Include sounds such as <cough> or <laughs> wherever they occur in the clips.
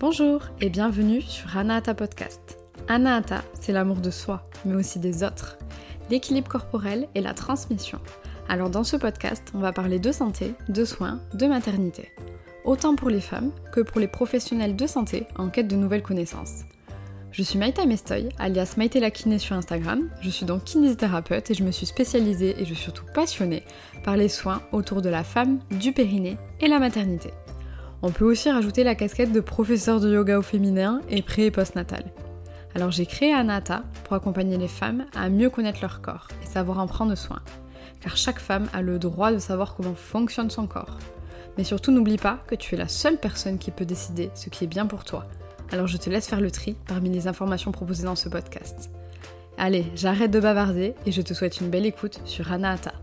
Bonjour et bienvenue sur Anahata Podcast. Anahata, c'est l'amour de soi, mais aussi des autres, l'équilibre corporel et la transmission. Alors dans ce podcast, on va parler de santé, de soins, de maternité. Autant pour les femmes que pour les professionnels de santé en quête de nouvelles connaissances. Je suis Maïta Mestoy, alias Maïté la kiné sur Instagram. Je suis donc kinésithérapeute et je me suis spécialisée et je suis surtout passionnée par les soins autour de la femme, du périnée et la maternité. On peut aussi rajouter la casquette de professeur de yoga au féminin et pré et postnatal. Alors j'ai créé Anata pour accompagner les femmes à mieux connaître leur corps et savoir en prendre soin. Car chaque femme a le droit de savoir comment fonctionne son corps. Mais surtout n'oublie pas que tu es la seule personne qui peut décider ce qui est bien pour toi. Alors je te laisse faire le tri parmi les informations proposées dans ce podcast. Allez, j'arrête de bavarder et je te souhaite une belle écoute sur Anata,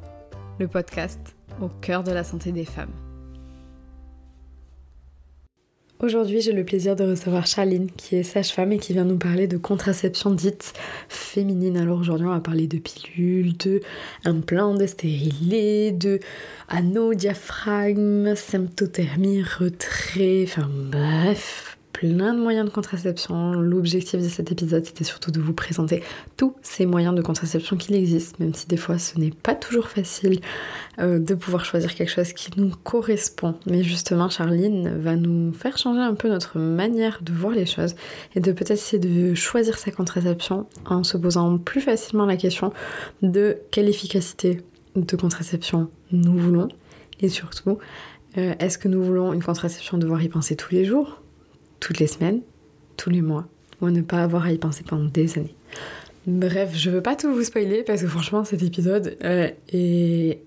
le podcast au cœur de la santé des femmes. Aujourd'hui, j'ai le plaisir de recevoir Charline, qui est sage-femme et qui vient nous parler de contraception dite féminine. Alors aujourd'hui, on va parler de pilules, de implants, de stérilés, de anneaux, symptothermie, retrait, enfin bref, plein de moyens de contraception. L'objectif de cet épisode, c'était surtout de vous présenter tous ces moyens de contraception qu'il existe, même si des fois ce n'est pas toujours facile euh, de pouvoir choisir quelque chose qui nous correspond. Mais justement, Charline va nous faire changer un peu notre manière de voir les choses et de peut-être essayer de choisir sa contraception en se posant plus facilement la question de quelle efficacité de contraception nous voulons et surtout euh, est-ce que nous voulons une contraception devoir y penser tous les jours toutes les semaines, tous les mois, ou ne pas avoir à y penser pendant des années. Bref, je veux pas tout vous spoiler parce que franchement cet épisode euh,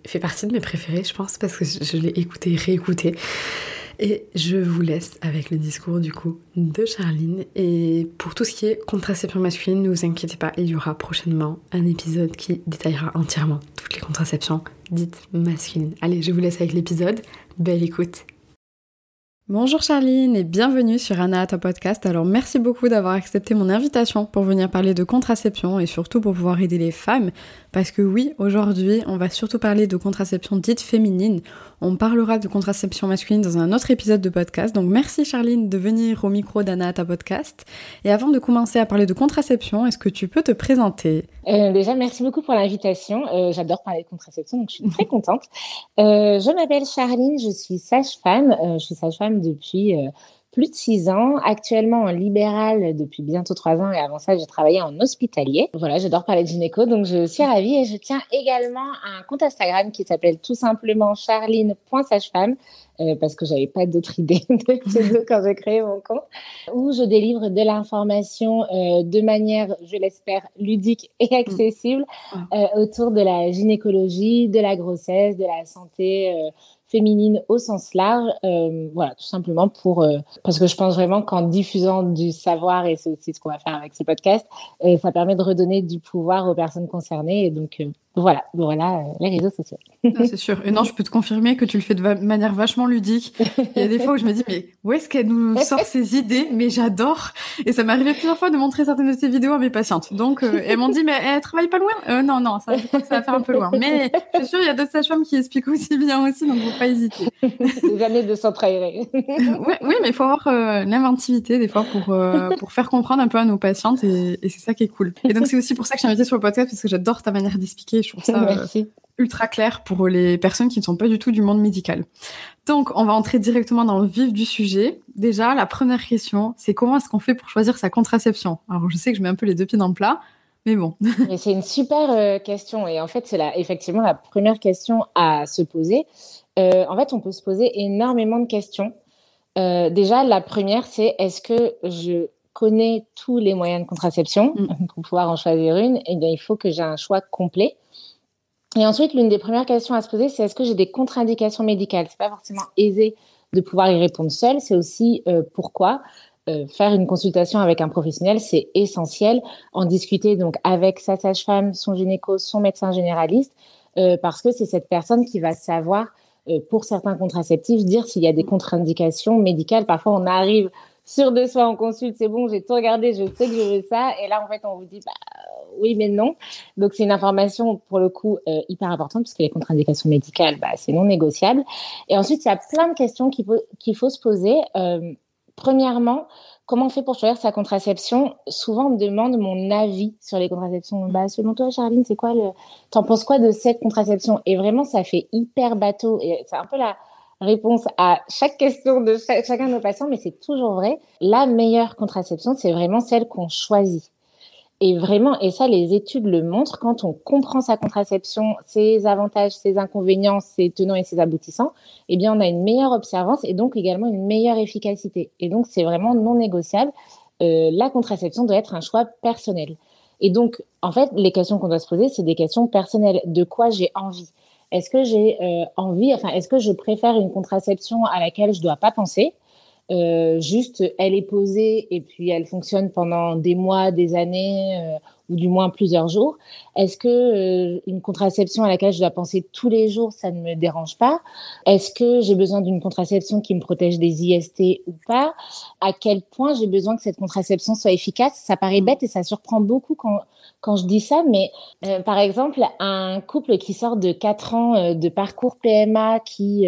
fait partie de mes préférés, je pense, parce que je l'ai écouté, réécouté. Et je vous laisse avec le discours du coup de Charline. Et pour tout ce qui est contraception masculine, ne vous inquiétez pas, il y aura prochainement un épisode qui détaillera entièrement toutes les contraceptions dites masculines. Allez, je vous laisse avec l'épisode. Belle écoute Bonjour Charline et bienvenue sur Anahata Podcast. Alors merci beaucoup d'avoir accepté mon invitation pour venir parler de contraception et surtout pour pouvoir aider les femmes parce que oui, aujourd'hui, on va surtout parler de contraception dite féminine. On parlera de contraception masculine dans un autre épisode de podcast. Donc merci Charline de venir au micro d'Anahata Podcast. Et avant de commencer à parler de contraception, est-ce que tu peux te présenter? Euh, Déjà, merci beaucoup pour l'invitation. Euh, j'adore parler de contraception, donc je suis très contente. Euh, je m'appelle Charline, je suis sage-femme. je suis sage-femme depuis euh, plus de six ans, actuellement en libéral depuis bientôt trois ans et avant ça j'ai travaillé en hospitalier. Voilà, j'adore parler de gynéco donc je suis ravie et je tiens également un compte Instagram qui s'appelle tout simplement charline.sagefemme euh, parce que j'avais pas d'autre idée <laughs> de pseudo quand j'ai créé mon compte où je délivre de l'information euh, de manière, je l'espère, ludique et accessible mmh. autour de la gynécologie, de la grossesse, de la santé féminine au sens large. Euh, voilà, tout simplement pour euh, parce que je pense vraiment qu'en diffusant du savoir et c'est aussi ce qu'on va faire avec ce podcast, et ça permet de redonner du pouvoir aux personnes concernées et donc euh, voilà, voilà euh, les réseaux sociaux. c'est sûr. Et non, je peux te confirmer que tu le fais de manière vachement ludique. Il y a des fois où je me dis, mais où est-ce qu'elle nous sort ces idées? Mais j'adore. Et ça m'est arrivé plusieurs fois de montrer certaines de ces vidéos à mes patientes. Donc, euh, elles m'ont dit, mais elle travaille pas loin? Euh, Non, non, ça, ça va faire un peu loin. Mais je suis sûre, il y a d'autres sages-femmes qui expliquent aussi bien aussi, donc faut pas hésiter. Années de s'entraîner. oui, oui, mais il faut avoir l'inventivité des fois pour, pour faire comprendre un peu à nos patientes et, et c'est ça qui est cool. Et donc, c'est aussi pour ça que je suis invitée sur le podcast parce que j'adore ta manière d'expliquer je trouve ça euh, ultra clair pour les personnes qui ne sont pas du tout du monde médical. Donc, on va entrer directement dans le vif du sujet. Déjà, la première question, c'est comment est-ce qu'on fait pour choisir sa contraception? Alors, je sais que je mets un peu les deux pieds dans le plat, mais bon. <laughs> c'est une super euh, question et en fait, c'est effectivement la première question à se poser. Euh, en fait, on peut se poser énormément de questions. déjà, la première, c'est est-ce que je connais tous les moyens de contraception mm. <laughs> pour pouvoir en choisir une? Eh bien, il faut que j'ai un choix complet. Et ensuite, l'une des premières questions à se poser, c'est est-ce que j'ai des contre-indications médicales? C'est pas forcément aisé de pouvoir y répondre seul. C'est aussi euh, pourquoi euh, faire une consultation avec un professionnel, c'est essentiel. En discuter donc avec sa sage-femme, son gynéco, son médecin généraliste, euh, parce que c'est cette personne qui va savoir pour certains contraceptifs dire s'il y a des contre-indications médicales. Parfois, on arrive sur de soi en consulte, c'est bon, j'ai tout regardé, je sais que je veux ça. Et là, en fait, on vous dit, bah, oui, mais non. Donc, c'est une information, pour le coup, euh, hyper importante, parce que les contre-indications médicales, bah, c'est non négociable. Et ensuite, il y a plein de questions qu'il faut, qu'il faut se poser. Euh, premièrement, comment on fait pour choisir sa contraception? Souvent, on me demande mon avis sur les contraceptions. Bah, selon toi, Charline, c'est quoi le. T'en penses quoi de cette contraception? Et vraiment, ça fait hyper bateau. Et c'est un peu la réponse à chaque question de chacun de nos patients, mais c'est toujours vrai. La meilleure contraception, c'est vraiment celle qu'on choisit. Et vraiment, et ça, les études le montrent, quand on comprend sa contraception, ses avantages, ses inconvénients, ses tenants et ses aboutissants, eh bien, on a une meilleure observance et donc également une meilleure efficacité. Et donc, c'est vraiment non négociable. Euh, la contraception doit être un choix personnel. Et donc, en fait, les questions qu'on doit se poser, c'est des questions personnelles. De quoi j'ai envie? Est-ce que j'ai euh, envie, enfin, est-ce que je préfère une contraception à laquelle je ne dois pas penser? Euh, juste, elle est posée et puis elle fonctionne pendant des mois, des années euh, ou du moins plusieurs jours. Est-ce que euh, une contraception à laquelle je dois penser tous les jours, ça ne me dérange pas? Est-ce que j'ai besoin d'une contraception qui me protège des IST ou pas? À quel point j'ai besoin que cette contraception soit efficace? Ça paraît bête et ça surprend beaucoup quand quand je dis ça, mais par exemple, un couple qui sort de 4 ans de parcours PMA qui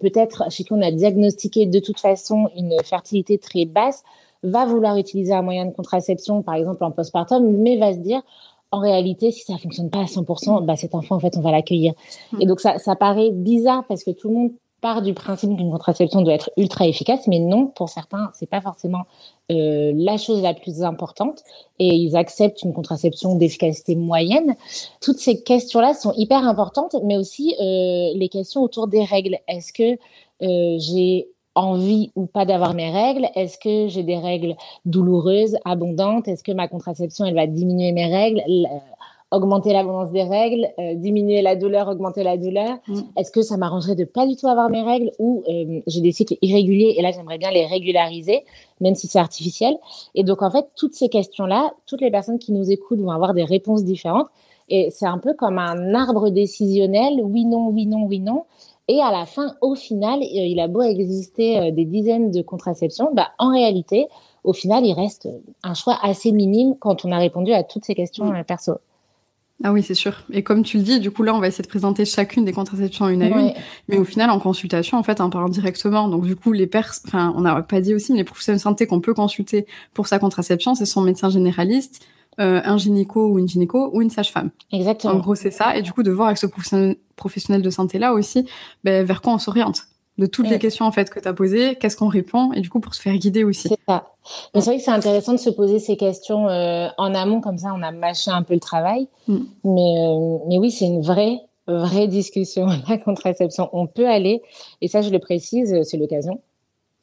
peut-être chez qui on a diagnostiqué de toute façon une fertilité très basse, va vouloir utiliser un moyen de contraception, par exemple en postpartum, mais va se dire, en réalité, si ça fonctionne pas à 100%, bah, cet enfant, en fait, on va l'accueillir. Mmh. Et donc, ça, ça paraît bizarre parce que tout le monde part du principe qu'une contraception doit être ultra efficace, mais non, pour certains, c'est pas forcément euh, la chose la plus importante et ils acceptent une contraception d'efficacité moyenne. Toutes ces questions-là sont hyper importantes, mais aussi euh, les questions autour des règles. Est-ce que euh, j'ai envie ou pas d'avoir mes règles? Est-ce que j'ai des règles douloureuses, abondantes? Est-ce que ma contraception, elle va diminuer mes règles? Augmenter l'abondance des règles, euh, diminuer la douleur, augmenter la douleur mm. Est-ce que ça m'arrangerait de pas du tout avoir mes règles ou euh, j'ai des cycles irréguliers et là j'aimerais bien les régulariser, même si c'est artificiel? Et donc en fait, toutes ces questions-là, toutes les personnes qui nous écoutent vont avoir des réponses différentes et c'est un peu comme un arbre décisionnel, oui, non, oui, non, oui, non. Et à la fin, au final, euh, il a beau exister des dizaines de contraceptions, bah, en réalité, au final, il reste un choix assez minime quand on a répondu à toutes ces questions mm. perso. Ah oui, c'est sûr. Et comme tu le dis, du coup, là, on va essayer de présenter chacune des contraceptions une à une. Mais au final, en consultation, en fait, on parle directement. Donc, du coup, les pers, enfin, on n'a pas dit aussi, mais les professionnels de santé qu'on peut consulter pour sa contraception, c'est son médecin généraliste, euh, un gynéco ou une gynéco ou une sage-femme. Exactement. En gros, c'est ça. Et du coup, de voir avec ce professionnel de santé-là aussi, ben, vers quoi on s'oriente de toutes les questions en fait que tu as posées, qu'est-ce qu'on répond et du coup pour se faire guider aussi. C'est ça. Mais c'est vrai que c'est intéressant de se poser ces questions euh, en amont comme ça on a mâché un peu le travail. Mm. Mais euh, mais oui, c'est une vraie vraie discussion <laughs> la contraception. On peut aller et ça je le précise, c'est l'occasion.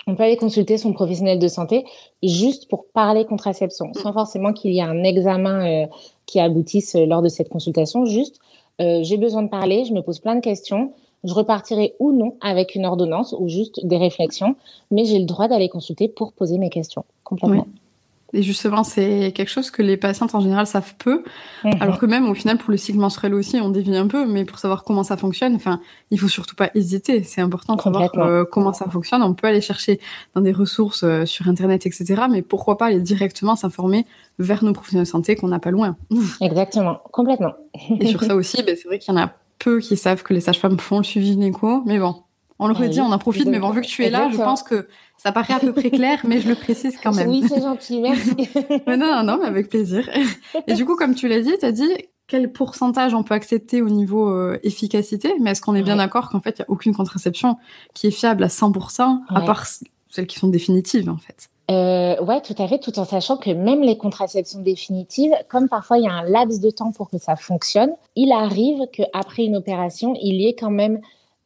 On peut aller consulter son professionnel de santé juste pour parler contraception, mm. sans forcément qu'il y ait un examen euh, qui aboutisse lors de cette consultation. Juste, j'ai besoin de parler, je me pose plein de questions je repartirai ou non avec une ordonnance ou juste des réflexions, mais j'ai le droit d'aller consulter pour poser mes questions complètement. Et justement, c'est quelque chose que les patientes en général savent peu, mhm. alors que même au final pour le cycle menstruel aussi, on dévie un peu, mais pour savoir comment ça fonctionne, enfin, il faut surtout pas hésiter. C'est important de savoir euh, comment ça fonctionne. On peut aller chercher dans des ressources euh, sur internet, etc. Mais pourquoi pas aller directement s'informer vers nos professionnels de santé qu'on n'a pas loin. Exactement, complètement. Et sur ça aussi, ben, c'est vrai qu'il y en a peu qui savent que les sages-femmes font le suivi gynéco, mais bon, on le redit, on en profite, mais bon, vu que tu es là, je pense que ça paraît à peu près clair, mais je le précise quand même. Oui, c'est gentil, merci. <laughs> non, non, non, mais avec plaisir. Et du coup, comme tu l'as dit, tu as dit quel pourcentage on peut accepter au niveau euh, efficacité, mais est-ce qu'on est bien d'accord qu'en fait, il n'y a aucune contraception qui est fiable à 100%, à part celles qui sont définitives, en fait? Euh, ouais, tout à fait, tout en sachant que même les contraceptions définitives, comme parfois il y a un laps de temps pour que ça fonctionne, il arrive qu'après une opération, il y ait quand même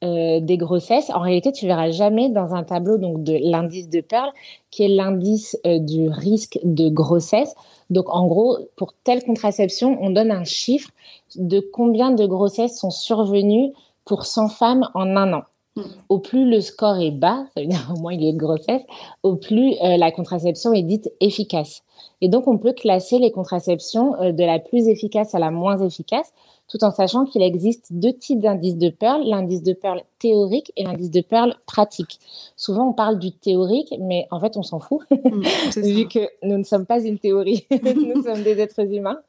euh, des grossesses. En réalité, tu verras jamais dans un tableau donc de l'indice de Pearl, qui est l'indice euh, du risque de grossesse. Donc, en gros, pour telle contraception, on donne un chiffre de combien de grossesses sont survenues pour 100 femmes en un an. Au plus le score est bas, <laughs> au moins il y a une grossesse, au plus euh, la contraception est dite efficace. Et donc on peut classer les contraceptions euh, de la plus efficace à la moins efficace tout en sachant qu'il existe deux types d'indices de Pearl, l'indice de Pearl théorique et l'indice de Pearl pratique. Souvent, on parle du théorique, mais en fait, on s'en fout, <laughs> mm, vu que nous ne sommes pas une théorie, <laughs> nous sommes des êtres humains.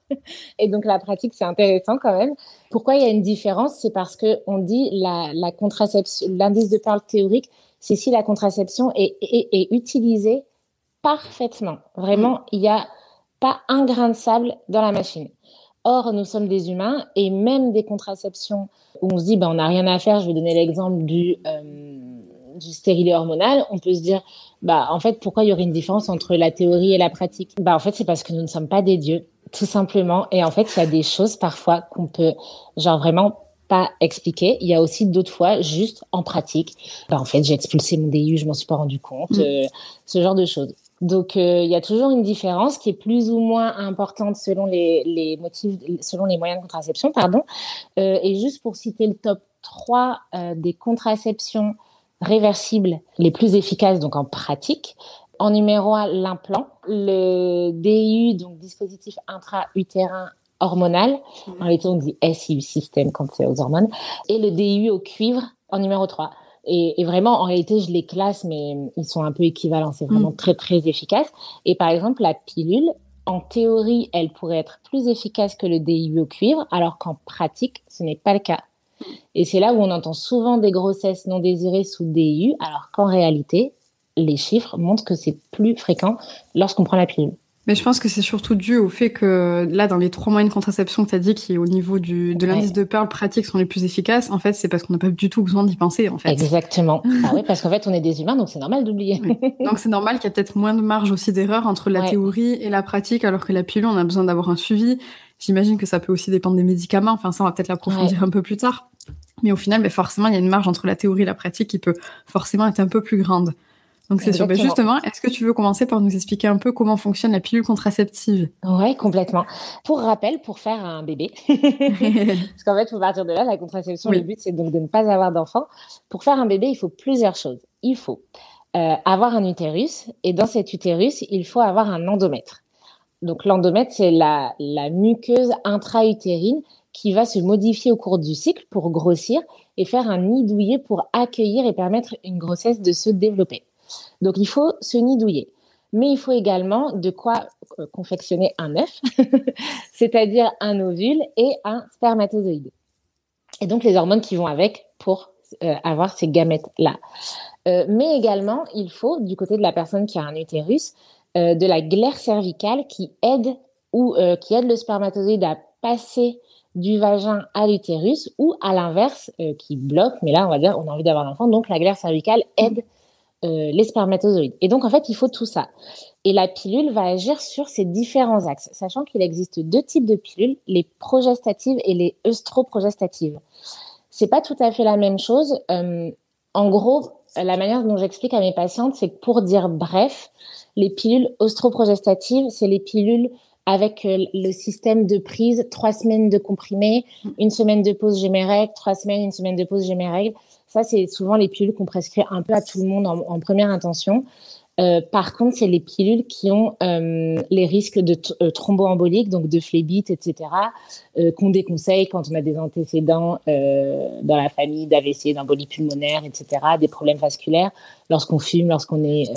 Et donc, la pratique, c'est intéressant quand même. Pourquoi il y a une différence? C'est parce que on dit la, la contraception, l'indice de Pearl théorique, c'est si la contraception est, est, utilisée parfaitement. Vraiment, il n'y a pas un grain de sable dans la machine. Or, nous sommes des humains et même des contraceptions où on se dit, ben, on n'a rien à faire. Je vais donner l'exemple du, euh, du stérilet hormonal. On peut se dire, bah, en fait, pourquoi il y aurait une différence entre la théorie et la pratique? Bah, en fait, c'est parce que nous ne sommes pas des dieux, tout simplement. Et en fait, il y a des choses parfois qu'on peut, genre vraiment pas expliquer. Il y a aussi d'autres fois, juste en pratique. Bah, en fait, j'ai expulsé mon DU, je m'en suis pas rendu compte, mm. euh, ce genre de choses. Donc, euh, il y a toujours une différence qui est plus ou moins importante selon les, les motifs, selon les moyens de contraception, pardon. Euh, et juste pour citer le top 3 des contraceptions réversibles les plus efficaces donc en pratique. En numéro 1, l'implant, le DIU, donc dispositif intra-utérin hormonal. Mmh. En réalité, on dit SIU système quand c'est aux hormones. Et le DIU au cuivre en numéro 3. Et, et, vraiment, en réalité, je les classe, mais ils sont un peu équivalents. C'est vraiment mmh. très, très efficace. Et par exemple, la pilule, en théorie, elle pourrait être plus efficace que le DIU au cuivre, alors qu'en pratique, ce n'est pas le cas. Et c'est là où on entend souvent des grossesses non désirées sous DIU, alors qu'en réalité, les chiffres montrent que c'est plus fréquent lorsqu'on prend la pilule. Mais je pense que c'est surtout dû au fait que là, dans les trois moyens de contraception que tu as dit qui, au niveau du, de l'indice de Pearl pratique, sont les plus efficaces, en fait, c'est parce qu'on n'a pas du tout besoin d'y penser, en fait. Exactement. <laughs> ah oui, parce qu'en fait, on est des humains, donc c'est normal d'oublier. Donc c'est normal qu'il y a peut-être moins de marge aussi d'erreur entre la théorie et la pratique, alors que la pilule, on a besoin d'avoir un suivi. J'imagine que ça peut aussi dépendre des médicaments. Enfin, ça, on va peut-être l'approfondir un peu plus tard. Mais au final, mais forcément, il y a une marge entre la théorie et la pratique qui peut forcément être un peu plus grande. Donc c'est sûr. Mais justement, est-ce que tu veux commencer par nous expliquer un peu comment fonctionne la pilule contraceptive? Oui, complètement. Pour rappel, pour faire un bébé, <laughs> parce qu'en fait, pour partir de là, la contraception, le but, c'est donc de ne pas avoir d'enfant. Pour faire un bébé, il faut plusieurs choses. Il faut euh, avoir un utérus, et dans cet utérus, il faut avoir un endomètre. Donc l'endomètre, c'est la, la muqueuse intra-utérine qui va se modifier au cours du cycle pour grossir et faire un nid douillet pour accueillir et permettre une grossesse de se développer. Donc il faut se nid douillet. Mais il faut également de quoi euh, confectionner un œuf, <laughs> c'est-à-dire un ovule et un spermatozoïde. Et donc les hormones qui vont avec pour euh, avoir ces gamètes-là. Euh, mais également, il faut, du côté de la personne qui a un utérus, de la glaire cervicale qui aide ou qui aide le spermatozoïde à passer du vagin à l'utérus ou à l'inverse qui bloque, mais là on va dire on a envie d'avoir l'enfant, donc la glaire cervicale aide euh, les spermatozoïdes. Et donc en fait il faut tout ça. Et la pilule va agir sur ces différents axes, sachant qu'il existe deux types de pilules, les progestatives et les œstroprogestatives. C'est pas tout à fait la même chose. Euh, en gros, la manière dont j'explique à mes patientes, c'est que pour dire bref, les pilules œstroprogestatives, c'est les pilules avec euh, le système de prise, trois semaines de comprimés, mm. une semaine de pause, j'ai mes règles, trois semaines, une semaine de pause, j'ai mes règles. Ça, c'est souvent les pilules qu'on prescrit un peu à tout le monde en, première intention. Euh, par contre, c'est les pilules qui ont euh, les risques de euh, thromboembolique, donc de phlébite, etc., qu'on déconseille quand on a des antécédents dans la famille d'AVC, d'embolie pulmonaire, etc., des problèmes vasculaires, lorsqu'on fume, lorsqu'on est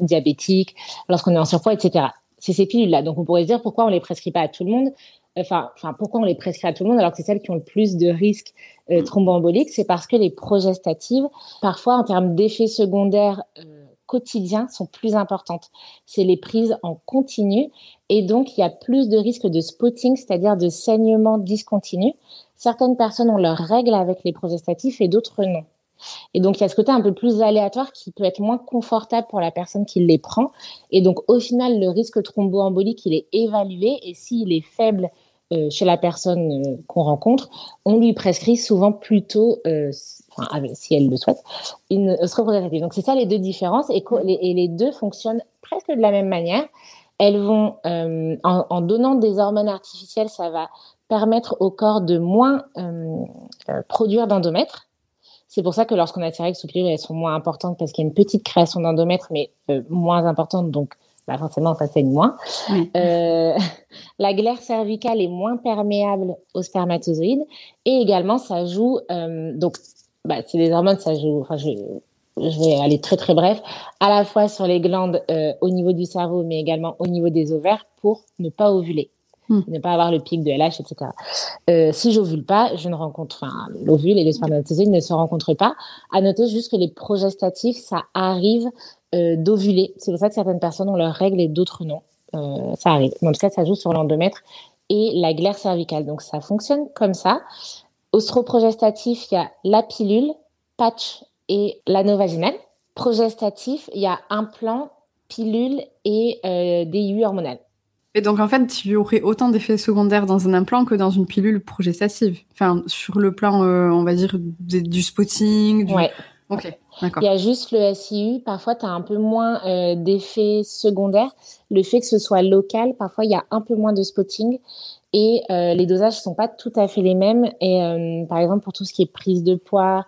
diabétique, lorsqu'on est en surpoids, etc c'est ces pilules-là. Donc, on pourrait se dire pourquoi on les prescrit pas à tout le monde. Enfin, enfin, pourquoi on les prescrit à tout le monde alors que c'est celles qui ont le plus de risques euh, thromboemboliques? C'est parce que les progestatives, parfois en termes d'effets secondaires euh, quotidiens, sont plus importantes. C'est les prises en continu et donc il y a plus de risques de spotting, c'est-à-dire de saignement discontinu. Certaines personnes ont leurs règles avec les progestatifs et d'autres non. Et donc, il y a ce côté un peu plus aléatoire qui peut être moins confortable pour la personne qui les prend. Et donc, au final, le risque thromboembolique, il est évalué. Et s'il est faible euh, chez la personne euh, qu'on rencontre, on lui prescrit souvent plutôt, euh, enfin, si elle le souhaite, une œstroprogestative. Donc, c'est ça les deux différences. Et, les deux fonctionnent presque de la même manière. Elles vont, en, en, donnant des hormones artificielles, ça va permettre au corps de moins produire d'endomètres c'est pour ça que lorsqu'on a ces règles sous pilule, elles sont moins importantes parce qu'il y a une petite création d'endomètre, mais euh, moins importante, donc bah, forcément, ça saigne moins. Euh, <laughs> la glaire cervicale est moins perméable aux spermatozoïdes et également, ça joue, euh, donc, bah, c'est des hormones, ça joue, enfin, je, je, vais aller très très bref, à la fois sur les glandes au niveau du cerveau, mais également au niveau des ovaires pour ne pas ovuler. Hmm. ne pas avoir le pic de LH, etc. Euh, si j'ovule pas, je ne rencontre, enfin, l'ovule et le spermatozoïde ne se rencontrent pas. À noter juste que les progestatifs, ça arrive euh, d'ovuler. C'est pour ça que certaines personnes ont leurs règles et d'autres non. Euh, ça arrive. tout cas, ça joue sur l'endomètre et la glaire cervicale. Donc, ça fonctionne comme ça. Ostroprogestatif, il y a la pilule, patch et l'anneau vaginal. Progestatif, il y a implant, pilule et euh, DIU hormonal. Et donc, en fait, il y aurait autant d'effets secondaires dans un implant que dans une pilule progestative. Enfin, sur le plan, euh, on va dire, du spotting. Du... Ouais. Ok, d'accord. Il y a juste le SIU. Parfois, tu as un peu moins euh, d'effets secondaires. Le fait que ce soit local, parfois, il y a un peu moins de spotting. Et euh, les dosages ne sont pas tout à fait les mêmes. Et par exemple, pour tout ce qui est prise de poids,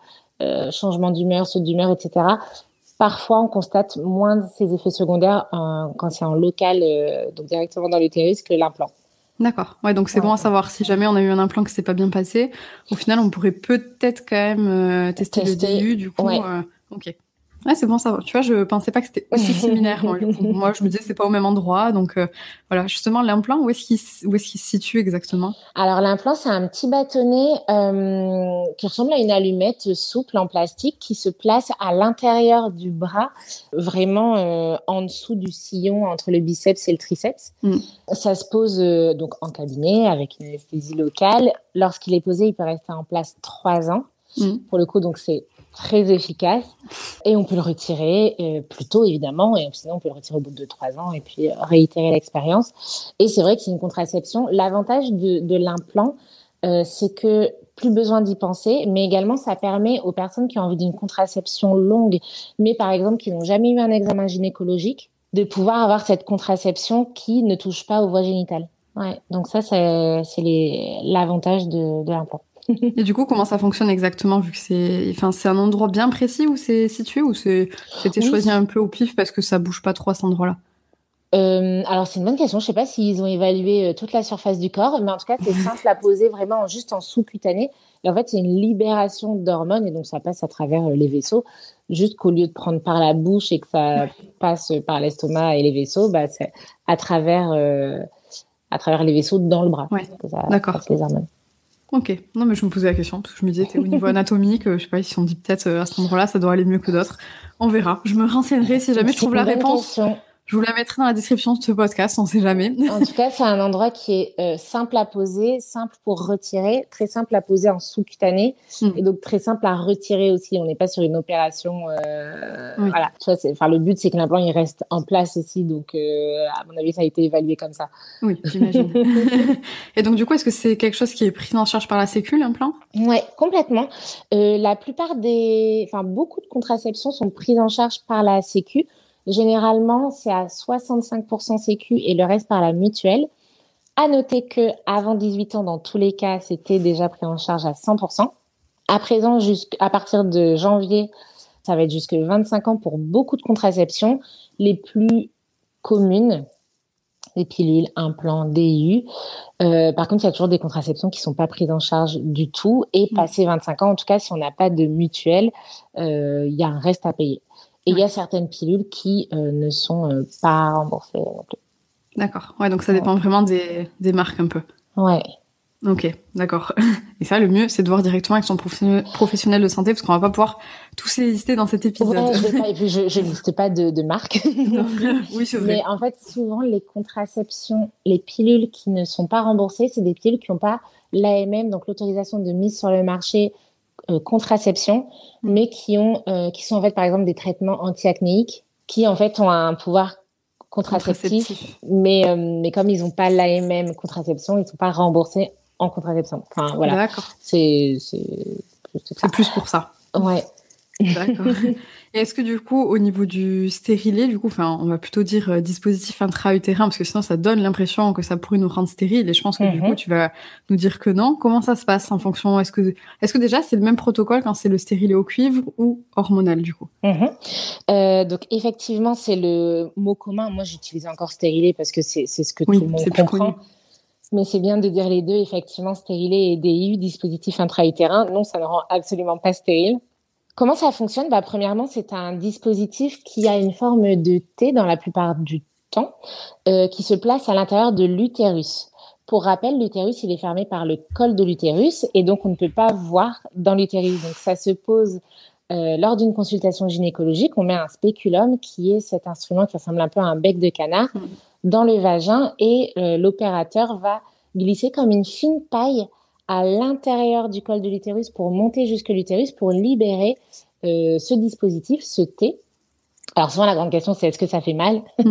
changement d'humeur, saut d'humeur, etc., Parfois, on constate moins de ces effets secondaires quand c'est en local, euh, donc directement dans l'utérus, que l'implant. D'accord. Ouais, donc c'est bon à savoir. Si jamais on a eu un implant qui s'est pas bien passé, au final, on pourrait peut-être quand même euh, tester, le DU, du coup. Euh, ok. Ouais, c'est bon ça. Tu vois, je pensais pas que c'était aussi <laughs> similaire. moi, je me disais c'est pas au même endroit. Donc euh, voilà, justement l'implant, où est-ce qu'il où est-ce qu'il se situe exactement? Alors l'implant, c'est un petit bâtonnet euh, qui ressemble à une allumette souple en plastique qui se place à l'intérieur du bras, vraiment euh, en dessous du sillon entre le biceps et le triceps. Mm. Ça se pose donc en cabinet avec une anesthésie locale. Lorsqu'il est posé, il peut rester en place trois ans. Mm. Pour le coup, donc c'est très efficace. Et on peut le retirer euh, plus tôt évidemment. Et sinon on peut le retirer au bout de trois ans et puis euh, réitérer l'expérience. Et c'est vrai que c'est une contraception. L'avantage de, l'implant euh, c'est que plus besoin d'y penser mais également ça permet aux personnes qui ont envie d'une contraception longue mais par exemple qui n'ont jamais eu un examen gynécologique de pouvoir avoir cette contraception qui ne touche pas aux voies génitales. Ouais. Donc ça c'est l'avantage de l'implant et du coup, comment ça fonctionne exactement vu que c'est, enfin, c'est un endroit bien précis où c'est situé ou c'est, c'était choisi un peu au pif parce que ça bouge pas trop à cet endroit-là? Euh, alors c'est une bonne question. Je sais pas s'ils ont évalué euh, toute la surface du corps, mais en tout cas c'est <laughs> simple à poser vraiment juste en sous-cutané. Et en fait c'est une libération d'hormones et donc ça passe à travers euh, les vaisseaux. Juste qu'au lieu de prendre par la bouche et que ça passe par l'estomac et les vaisseaux, bah, c'est à travers à travers les vaisseaux dans le bras. Ouais. D'accord. Les hormones. Ok, non mais je me posais la question parce que je me disais, au niveau anatomique, euh, je sais pas, ils se sont dit peut-être euh, à cet endroit-là, ça doit aller mieux que d'autres. On verra. Je me renseignerai si jamais je trouve la réponse. Je vous la mettrai dans la description de ce podcast, on sait jamais. <laughs> En tout cas, c'est un endroit qui est euh, simple à poser, simple pour retirer, très simple à poser en sous-cutané hmm. et donc très simple à retirer aussi. On n'est pas sur une opération. Euh, Voilà. Tu vois, enfin, le but, c'est que l'implant il reste en place aussi. Donc, euh, à mon avis, ça a été évalué comme ça. Oui, j'imagine. <laughs> et donc, du coup, est-ce que c'est quelque chose qui est pris en charge par la Sécu, l'implant? Ouais, complètement. Euh, la plupart des, enfin, beaucoup de contraceptions sont prises en charge par la Sécu. Généralement, c'est à 65% sécu et le reste par la mutuelle. À noter que avant 18 ans, dans tous les cas, c'était déjà pris en charge à 100%. À présent, jusqu'à partir de janvier, ça va être jusque 25 ans pour beaucoup de contraceptions. Les plus communes, les pilules, implants, DIU. Euh, par contre, il y a toujours des contraceptions qui sont pas prises en charge du tout. Et mmh. passé 25 ans, en tout cas, si on n'a pas de mutuelle, euh, il y a un reste à payer. Et il y a certaines pilules qui euh, ne sont euh, pas remboursées non plus. D'accord. Ouais, donc ça dépend vraiment des, des, marques un peu. Ouais. Ok, d'accord. <laughs> Et ça, le mieux, c'est de voir directement avec son professionnel de santé, parce qu'on va pas pouvoir tous les lister dans cet épisode. Ouais, je, pas, et puis je, je <laughs> liste pas de, de marques. <laughs> oui, c'est vrai. Mais en fait, souvent, les contraceptions, les pilules qui ne sont pas remboursées, c'est des pilules qui n'ont pas l'AMM, donc l'autorisation de mise sur le marché euh, contraception, mm. mais qui ont, euh, qui sont en fait par exemple des traitements antiacnéiques, qui en fait ont un pouvoir contraceptif, mais euh, mais comme ils n'ont pas l'AMM contraception, ils ne sont pas remboursés en contraception. Enfin voilà. C'est plus pour ça. Ouais. D'accord. <laughs> Et est-ce que du coup, au niveau du stérilet, du coup, enfin, on va plutôt dire euh, dispositif intra-utérin, parce que sinon ça donne l'impression que ça pourrait nous rendre stériles. Et je pense que du coup, mhm. tu vas nous dire que non. Comment ça se passe en fonction Est-ce que, est-ce que déjà c'est le même protocole quand c'est le stérilet au cuivre ou hormonal du coup? Mhm. euh, Donc effectivement, c'est le mot commun. Moi, j'utilise encore stérilet parce que c'est ce que tout le monde comprend. Mais c'est bien de dire les deux, effectivement, stérilet et DIU, dispositif intra-utérin. Non, ça ne rend absolument pas stérile. Comment ça fonctionne? Bah, Premièrement, c'est un dispositif qui a une forme de T dans la plupart du temps, euh, qui se place à l'intérieur de l'utérus. Pour rappel, l'utérus, il est fermé par le col de l'utérus et donc on ne peut pas voir dans l'utérus. Donc ça se pose euh, lors d'une consultation gynécologique. On met un spéculum qui est cet instrument qui ressemble un peu à un bec de canard mmh. dans le vagin et euh, l'opérateur va glisser comme une fine paille à l'intérieur du col de l'utérus pour monter jusque l'utérus pour libérer euh, ce dispositif, ce T. Alors souvent la grande question c'est est-ce que ça fait mal? <laughs>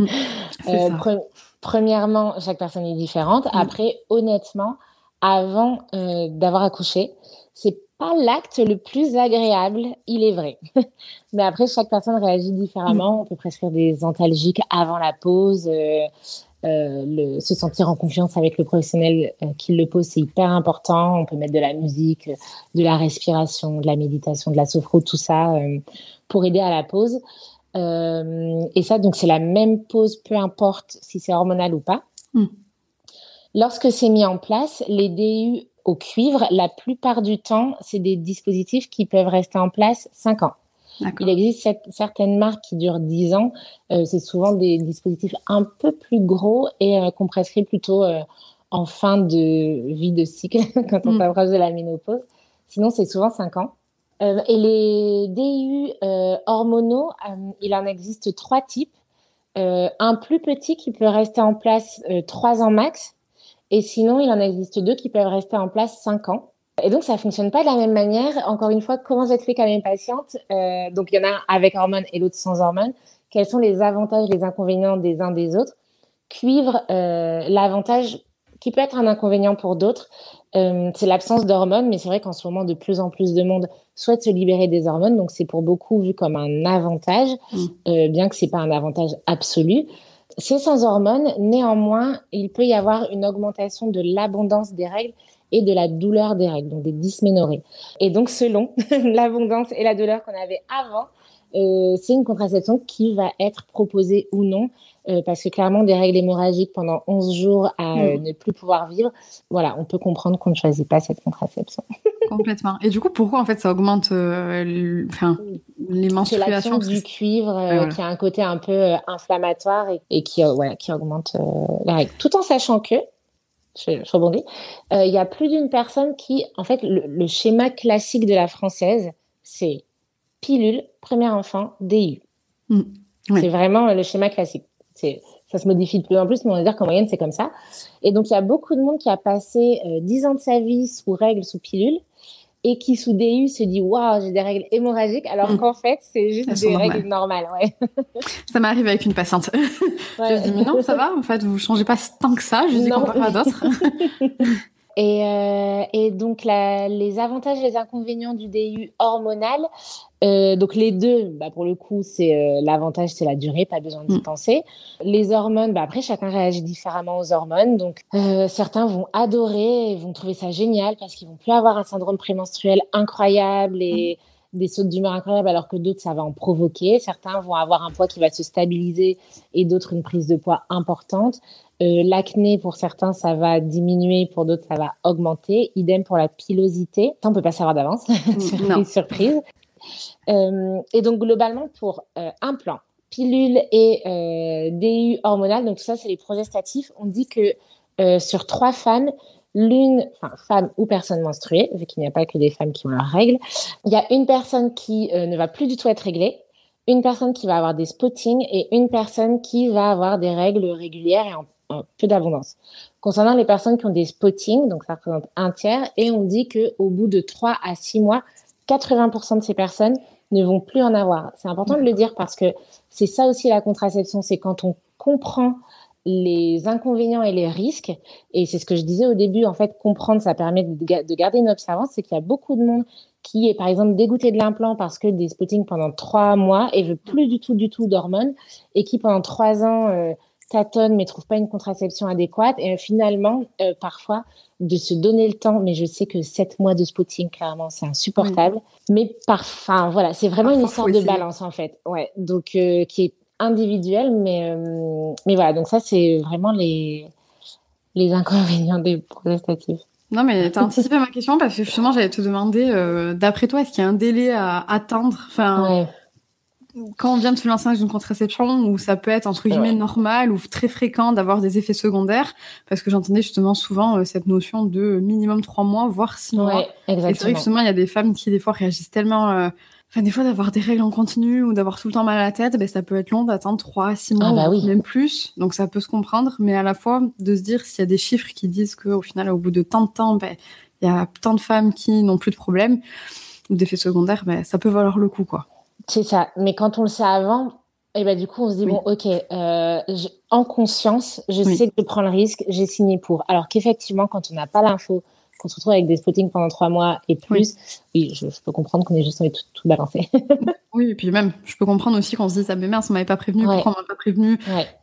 Mmh. Premièrement, chaque personne est différente. Mm. Après, honnêtement, avant euh, d'avoir accouché, c'est pas l'acte le plus agréable, il est vrai. <laughs> Mais après, chaque personne réagit différemment. Mm. On peut prescrire des antalgiques avant la pause. Euh, euh, le, se sentir en confiance avec le professionnel qui le pose, c'est hyper important. On peut mettre de la musique, de la respiration, de la méditation, de la sophro, tout ça pour aider à la pause. Euh, et ça, donc, c'est la même pause, peu importe si c'est hormonal ou pas. Hmm. Lorsque c'est mis en place, les DU au cuivre, la plupart du temps, c'est des dispositifs qui peuvent rester en place 5 ans. Il existe certaines marques qui durent 10 ans. Euh, c'est souvent des dispositifs un peu plus gros et euh, qu'on prescrit plutôt en fin de vie de cycle <laughs> quand on hmm. s'approche de la ménopause. Sinon, c'est souvent 5 ans. Euh, et les DU euh, hormonaux, euh, il en existe trois types. un plus petit qui peut rester en place trois ans max, et sinon il en existe deux qui peuvent rester en place cinq ans. Et donc ça fonctionne pas de la même manière. Encore une fois, comment j'explique à mes patientes Donc il y en a un avec hormones et l'autre sans hormones. Quels sont les avantages, les inconvénients des uns des autres? Cuivre, l'avantage qui peut être un inconvénient pour d'autres, euh, c'est l'absence d'hormones, mais c'est vrai qu'en ce moment, de plus en plus de monde souhaite se libérer des hormones, donc c'est pour beaucoup vu comme un avantage, mm. euh, bien que c'est pas un avantage absolu. C'est sans hormones, néanmoins, il peut y avoir une augmentation de l'abondance des règles et de la douleur des règles, donc des dysménorrhées. Et donc, selon <laughs> l'abondance et la douleur qu'on avait avant, euh, c'est une contraception qui va être proposée ou non euh, parce que clairement, des règles hémorragiques pendant 11 jours à euh, mm. ne plus pouvoir vivre, voilà, on peut comprendre qu'on ne choisit pas cette contraception. <laughs> Complètement. Et du coup, pourquoi en fait ça augmente euh, les menstruations C'est du cuivre qui a un côté un peu inflammatoire et, qui, voilà, qui augmente la règle. Tout en sachant que, je, rebondis, il y a plus d'une personne qui, en fait, le, schéma classique de la française, c'est pilule, premier enfant, DU. Mm. C'est vraiment le schéma classique ça se modifie de plus en plus, mais on va dire qu'en moyenne, c'est comme ça. Et donc, il y a beaucoup de monde qui a passé euh, 10 ans de sa vie sous règles, sous pilules, et qui, sous DU, se dit Waouh, j'ai des règles hémorragiques, alors mm. qu'en fait, c'est juste des règles normales. Ouais. <laughs> ça m'arrive avec une patiente. <laughs> je dis Mais non, ça va, en fait, vous changez pas tant que ça. Je dis comparé à d'autres. <laughs> Et, euh, et, donc la, les avantages et les inconvénients du DU hormonal, euh, donc les deux, bah pour le coup, c'est euh, l'avantage, c'est la durée, pas besoin d'y mm. penser. Les hormones, bah après chacun réagit différemment aux hormones, donc certains vont adorer, et vont trouver ça génial parce qu'ils vont plus avoir un syndrome prémenstruel incroyable et mm. Des sautes d'humeur incroyables, alors que d'autres ça va en provoquer. Certains vont avoir un poids qui va se stabiliser et d'autres une prise de poids importante. Euh, l'acné, pour certains, ça va diminuer, pour d'autres, ça va augmenter. Idem pour la pilosité. Ça, on peut pas savoir d'avance. <laughs> surprise, surprise. Euh, et donc, globalement, pour euh, un plan, pilule et euh, DU hormonal, donc ça, c'est les progestatifs, on dit que sur trois femmes, l'une, enfin, femme ou personne menstruée, vu qu'il n'y a pas que des femmes qui ont leurs règles, il y a une personne qui ne va plus du tout être réglée, une personne qui va avoir des spottings et une personne qui va avoir des règles régulières et en peu d'abondance. Concernant les personnes qui ont des spottings, donc ça représente un tiers, et on dit que au bout de 3 à 6 mois, 80% de ces personnes ne vont plus en avoir. C'est important de le dire parce que c'est ça aussi la contraception, c'est quand on comprend les inconvénients et les risques, et c'est ce que je disais au début, en fait, comprendre, ça permet de garder une observance, c'est qu'il y a beaucoup de monde qui est par exemple dégoûté de l'implant parce que des spottings pendant trois mois et veut plus du tout du tout d'hormones et qui pendant trois ans euh, tâtonne mais trouve pas une contraception adéquate et finalement euh, parfois de se donner le temps mais je sais que sept mois de spotting clairement c'est insupportable. Mais parfois voilà c'est vraiment une histoire de balance en fait. Ouais donc euh, qui est individuelle mais euh, mais voilà donc ça c'est vraiment les les inconvénients des protestatifs non, mais tu as anticipé ma question parce que justement, j'allais te demander, d'après toi, est-ce qu'il y a un délai à attendre enfin, quand on vient de se lancer dans une contraception où ça peut être entre guillemets normal ou très fréquent d'avoir des effets secondaires, parce que j'entendais justement souvent cette notion de minimum trois mois, voire six mois. Et c'est vrai que justement, il y a des femmes qui des fois réagissent tellement Enfin, des fois, d'avoir des règles en continu ou d'avoir tout le temps mal à la tête, ben, ça peut être long d'attendre 3 6 mois, ah bah même plus. Donc, ça peut se comprendre. Mais à la fois, de se dire s'il y a des chiffres qui disent qu'au final, au bout de tant de temps, ben, il y a tant de femmes qui n'ont plus de problème ou d'effets secondaires, ben, ça peut valoir le coup, quoi. C'est ça. Mais quand on le sait avant, et eh ben, du coup, on se dit, bon, ok, euh, en conscience, je sais que je prends le risque, j'ai signé pour. Alors qu'effectivement, quand on n'a pas l'info, qu'on se retrouve avec des spottings pendant trois mois et plus, oui, je, peux comprendre qu'on ait juste envie de tout, tout balancer. <laughs> oui, et puis même, je peux comprendre aussi qu'on se dise, ah mais mince, on m'avait pas prévenu, pourquoi on m'a pas prévenu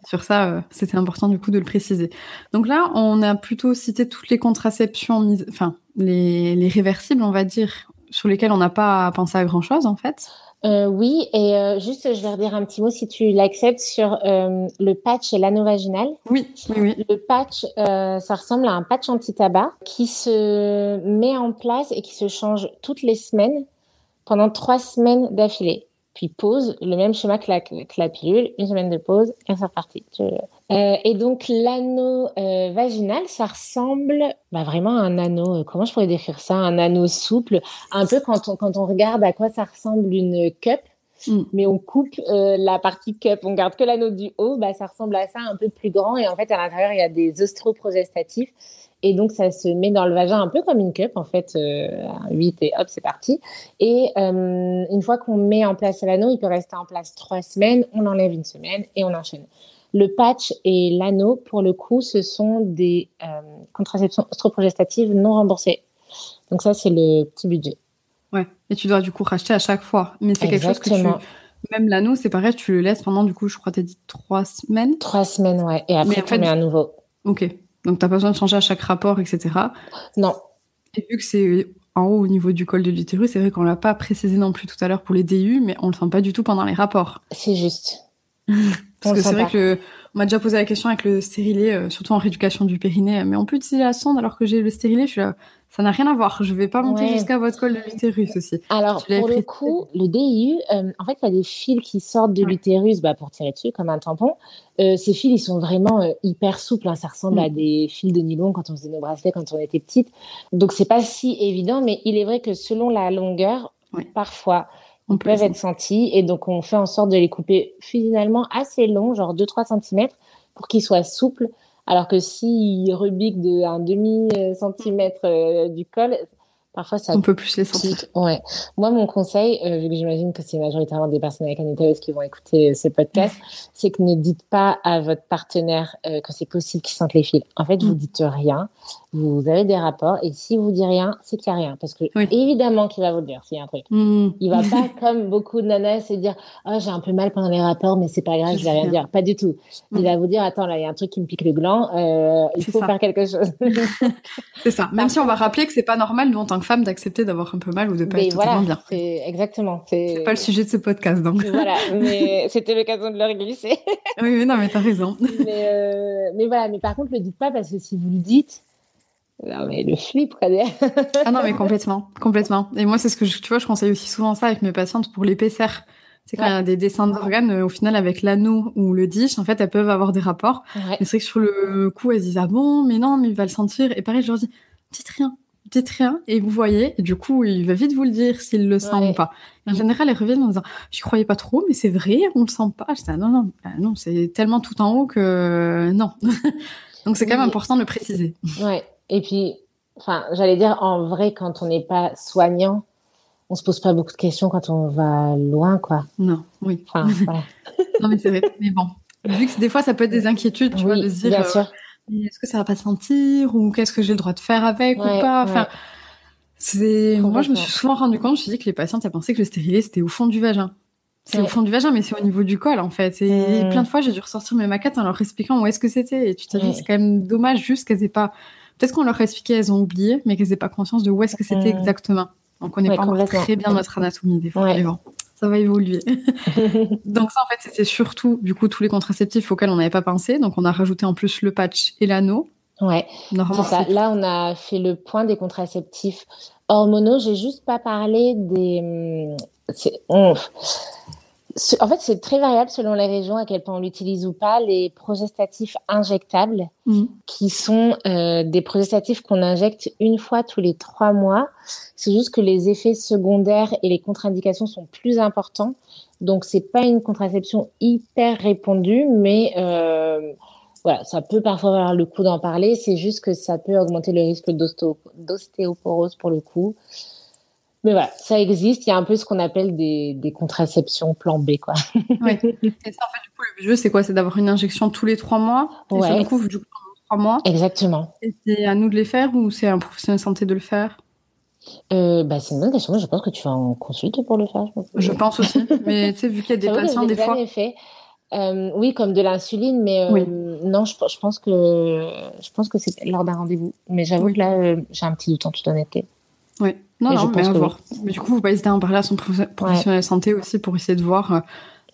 Sur ça, euh, c'était important du coup de le préciser. Donc là, on a plutôt cité toutes les contraceptions, enfin, les, les réversibles, on va dire, sur lesquelles on n'a pas pensé à grand chose en fait. Euh, oui, et euh, juste, je vais redire un petit mot si tu l'acceptes sur euh, le patch et l'anneau vaginal. Oui, oui, oui. Le patch, ça ressemble à un patch anti-tabac qui se met en place et qui se change toutes les semaines pendant trois semaines d'affilée puis pause, le même schéma que la, pilule, une semaine de pause et c'est reparti. Euh, et donc l'anneau euh, vaginal, ça ressemble bah, vraiment à un anneau, euh, comment je pourrais décrire ça, un anneau souple, un peu quand on, quand on regarde à quoi ça ressemble une cup, mm. mais on coupe la partie cup, on garde que l'anneau du haut, bah, ça ressemble à ça un peu plus grand et en fait à l'intérieur il y a des ostroprogestatifs et donc, ça se met dans le vagin un peu comme une cup, en fait, euh, 8 et hop, c'est parti. Et une fois qu'on met en place l'anneau, il peut rester en place trois semaines, on enlève une semaine et on enchaîne. Le patch et l'anneau, pour le coup, ce sont des euh, contraceptions ostroprogestatives non remboursées. Donc ça, c'est le petit budget. Ouais, et tu dois du coup racheter à chaque fois. Mais c'est quelque chose que tu... Même l'anneau, c'est pareil, tu le laisses pendant, du coup, je crois, tu as dit trois semaines. Trois semaines, ouais. Et après, tu mets un nouveau. Ok. Donc, tu n'as pas besoin de changer à chaque rapport, etc. Non. Et vu que c'est en haut au niveau du col de l'utérus, c'est vrai qu'on l'a pas précisé non plus tout à l'heure pour les DU, mais on le sent pas du tout pendant les rapports. C'est juste. <laughs> Parce que c'est vrai que on m'a déjà posé la question avec le stérilet, euh, surtout en rééducation du périnée, mais on peut utiliser la sonde alors que j'ai le stérilet, je suis là, ça n'a rien à voir. Je vais pas monter jusqu'à votre col de l'utérus aussi. Alors, pour le coup, le DIU, euh, en fait, il y a des fils qui sortent de l'utérus bah, pour tirer dessus, comme un tampon. Euh, ces fils, ils sont vraiment euh, hyper souples. Hein. Ça ressemble à mm. des fils de nylon quand on faisait nos bracelets quand on était petite. Donc, c'est pas si évident, mais il est vrai que selon la longueur, parfois, on peut être sentis. Et donc, on fait en sorte de les couper finalement assez longs, genre 2-3 cm, pour qu'ils soient souples alors que s'il rebique de un demi centimètre euh, du col, parfois ça. On peut plus les sentir. Ouais. Moi, mon conseil, euh, vu que j'imagine que c'est majoritairement des personnes avec un utérus qui vont écouter euh, ce podcast, <laughs> c'est que ne dites pas à votre partenaire que c'est possible qu'il sente les fils. En fait, vous mm. dites rien vous avez des rapports et si vous dites rien, c'est qu'il n'y a rien. Parce que évidemment qu'il va vous le dire s'il y a un truc. Mmh. Il va pas, <laughs> comme beaucoup de nanas, se dire oh, j'ai un peu mal pendant les rapports, mais c'est pas grave, je vais rien dire. Pas du tout. Il mmh. va vous dire attends, là, il y a un truc qui me pique le gland, euh, il faut faire quelque chose. <laughs> <laughs> c'est ça. Même si on va rappeler que c'est pas normal, nous, en tant que femme, d'accepter d'avoir un peu mal ou de pas être voilà, bien. Exactement. C'est pas le sujet de ce podcast, donc. voilà, mais c'était l'occasion de le glisser. oui, mais non, mais t'as raison. mais, euh, mais voilà, mais par contre, le dites pas parce que si vous le dites, non, mais le flip, quoi. ah non, mais complètement, complètement. Et moi, c'est ce que je, tu vois, je conseille aussi souvent ça avec mes patientes pour l'épaisseur. C'est quand il y a des dessins d'organes, euh, au final, avec l'anneau ou le dish, en fait, elles peuvent avoir des rapports. Mais c'est vrai que sur le coup, elles disent, ah bon, mais non, mais il va le sentir. Et pareil, je leur dis, dites rien, dites rien, et vous voyez. Et du coup, il va vite vous le dire s'il le sent ou pas. en général, elles reviennent en disant, je croyais pas trop, mais c'est vrai, on le sent pas. Je dis, ah non, non, bah non, c'est tellement tout en haut que non. <laughs> Donc c'est quand même important de le préciser. Ouais. Et puis, enfin, j'allais dire, en vrai, quand on n'est pas soignant, on se pose pas beaucoup de questions quand on va loin, quoi. Non, oui. Enfin, <laughs> non, mais c'est vrai. Mais bon, vu que des fois, ça peut être des inquiétudes, tu vois, de se dire. Euh, est-ce que ça va pas sentir ou qu'est-ce que j'ai le droit de faire avec ou pas? Enfin, c'est. Moi, je me suis souvent rendu compte, je me suis dit que les patientes, elles pensaient que le stérilet c'était au fond du vagin. C'est au fond du vagin, mais c'est au niveau du col, en fait. Et mm. plein de fois, j'ai dû ressortir mes maquettes en leur expliquant où est-ce que c'était. Et tu te dis, c'est quand même dommage juste qu'elles aient pas Peut-être qu'on leur a expliqué, elles ont oublié, mais qu'elles n'aient pas conscience de où est-ce que c'était exactement. On connaît pas encore très bien notre anatomie des fois, mais bon, ça va évoluer. <laughs> donc ça, en fait, c'était surtout, du coup, tous les contraceptifs auxquels on n'avait pas pensé. Donc on a rajouté en plus le patch et l'anneau. Ouais, c'est ça. Là, on a fait le point des contraceptifs hormonaux. J'ai juste pas parlé des... en fait, c'est très variable selon les régions à quel point on l'utilise ou pas. Les progestatifs injectables, mmh. qui sont euh, des progestatifs qu'on injecte une fois tous les trois mois. C'est juste que les effets secondaires et les contre-indications sont plus importants. Donc, c'est pas une contraception hyper répandue, mais euh, voilà, ça peut parfois avoir le coup d'en parler. C'est juste que ça peut augmenter le risque d'ostéoporose pour le coup. Mais voilà, ça existe. Il y a un peu ce qu'on appelle des, des, contraceptions plan B, quoi. <laughs> oui. Et ça, en fait, du coup, le jeu, c'est quoi? C'est d'avoir une injection tous les trois mois et ouais. ça du coup trois mois. Exactement. Et c'est à nous de les faire ou c'est un professionnel de santé de le faire? Euh, bah, c'est une bonne question. je pense que tu vas en consulte pour le faire. Je pense, aussi. <laughs> mais tu sais, vu qu'il y a des patients, des fois. Fait. Euh, oui, comme de l'insuline, mais euh, non, je, je, pense que je pense que c'est lors d'un rendez-vous. Mais j'avoue que là, euh, j'ai un petit doute en toute honnêteté. Oui. Non, non, mais à voir. Mais du coup, faut pas hésiter à en parler à son professionnel de santé aussi pour essayer de voir. Euh,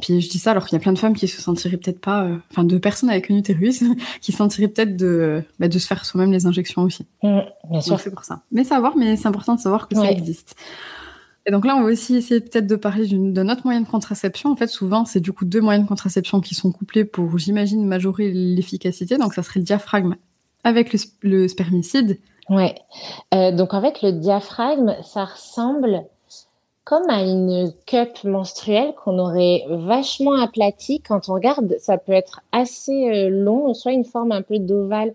puis je dis ça alors qu'il y a plein de femmes qui se sentiraient peut-être pas, euh, enfin de personnes avec un utérus <laughs> qui se sentiraient peut-être de, bah, de se faire soi-même les injections aussi. Mmh, bien sûr. C'est pour ça. Mais savoir, mais c'est important de savoir que ça existe. Et donc là, on va aussi essayer peut-être de parler d'un autre moyen de contraception. En fait, souvent, c'est du coup deux moyens de contraception qui sont couplés pour, j'imagine, majorer l'efficacité. Donc ça serait le diaphragme avec le, le spermicide Ouais. Euh, donc en fait, le diaphragme, ça ressemble comme à une cup menstruelle qu'on aurait vachement aplatie. Quand on regarde, ça peut être assez euh, long, soit une forme un peu d'ovale,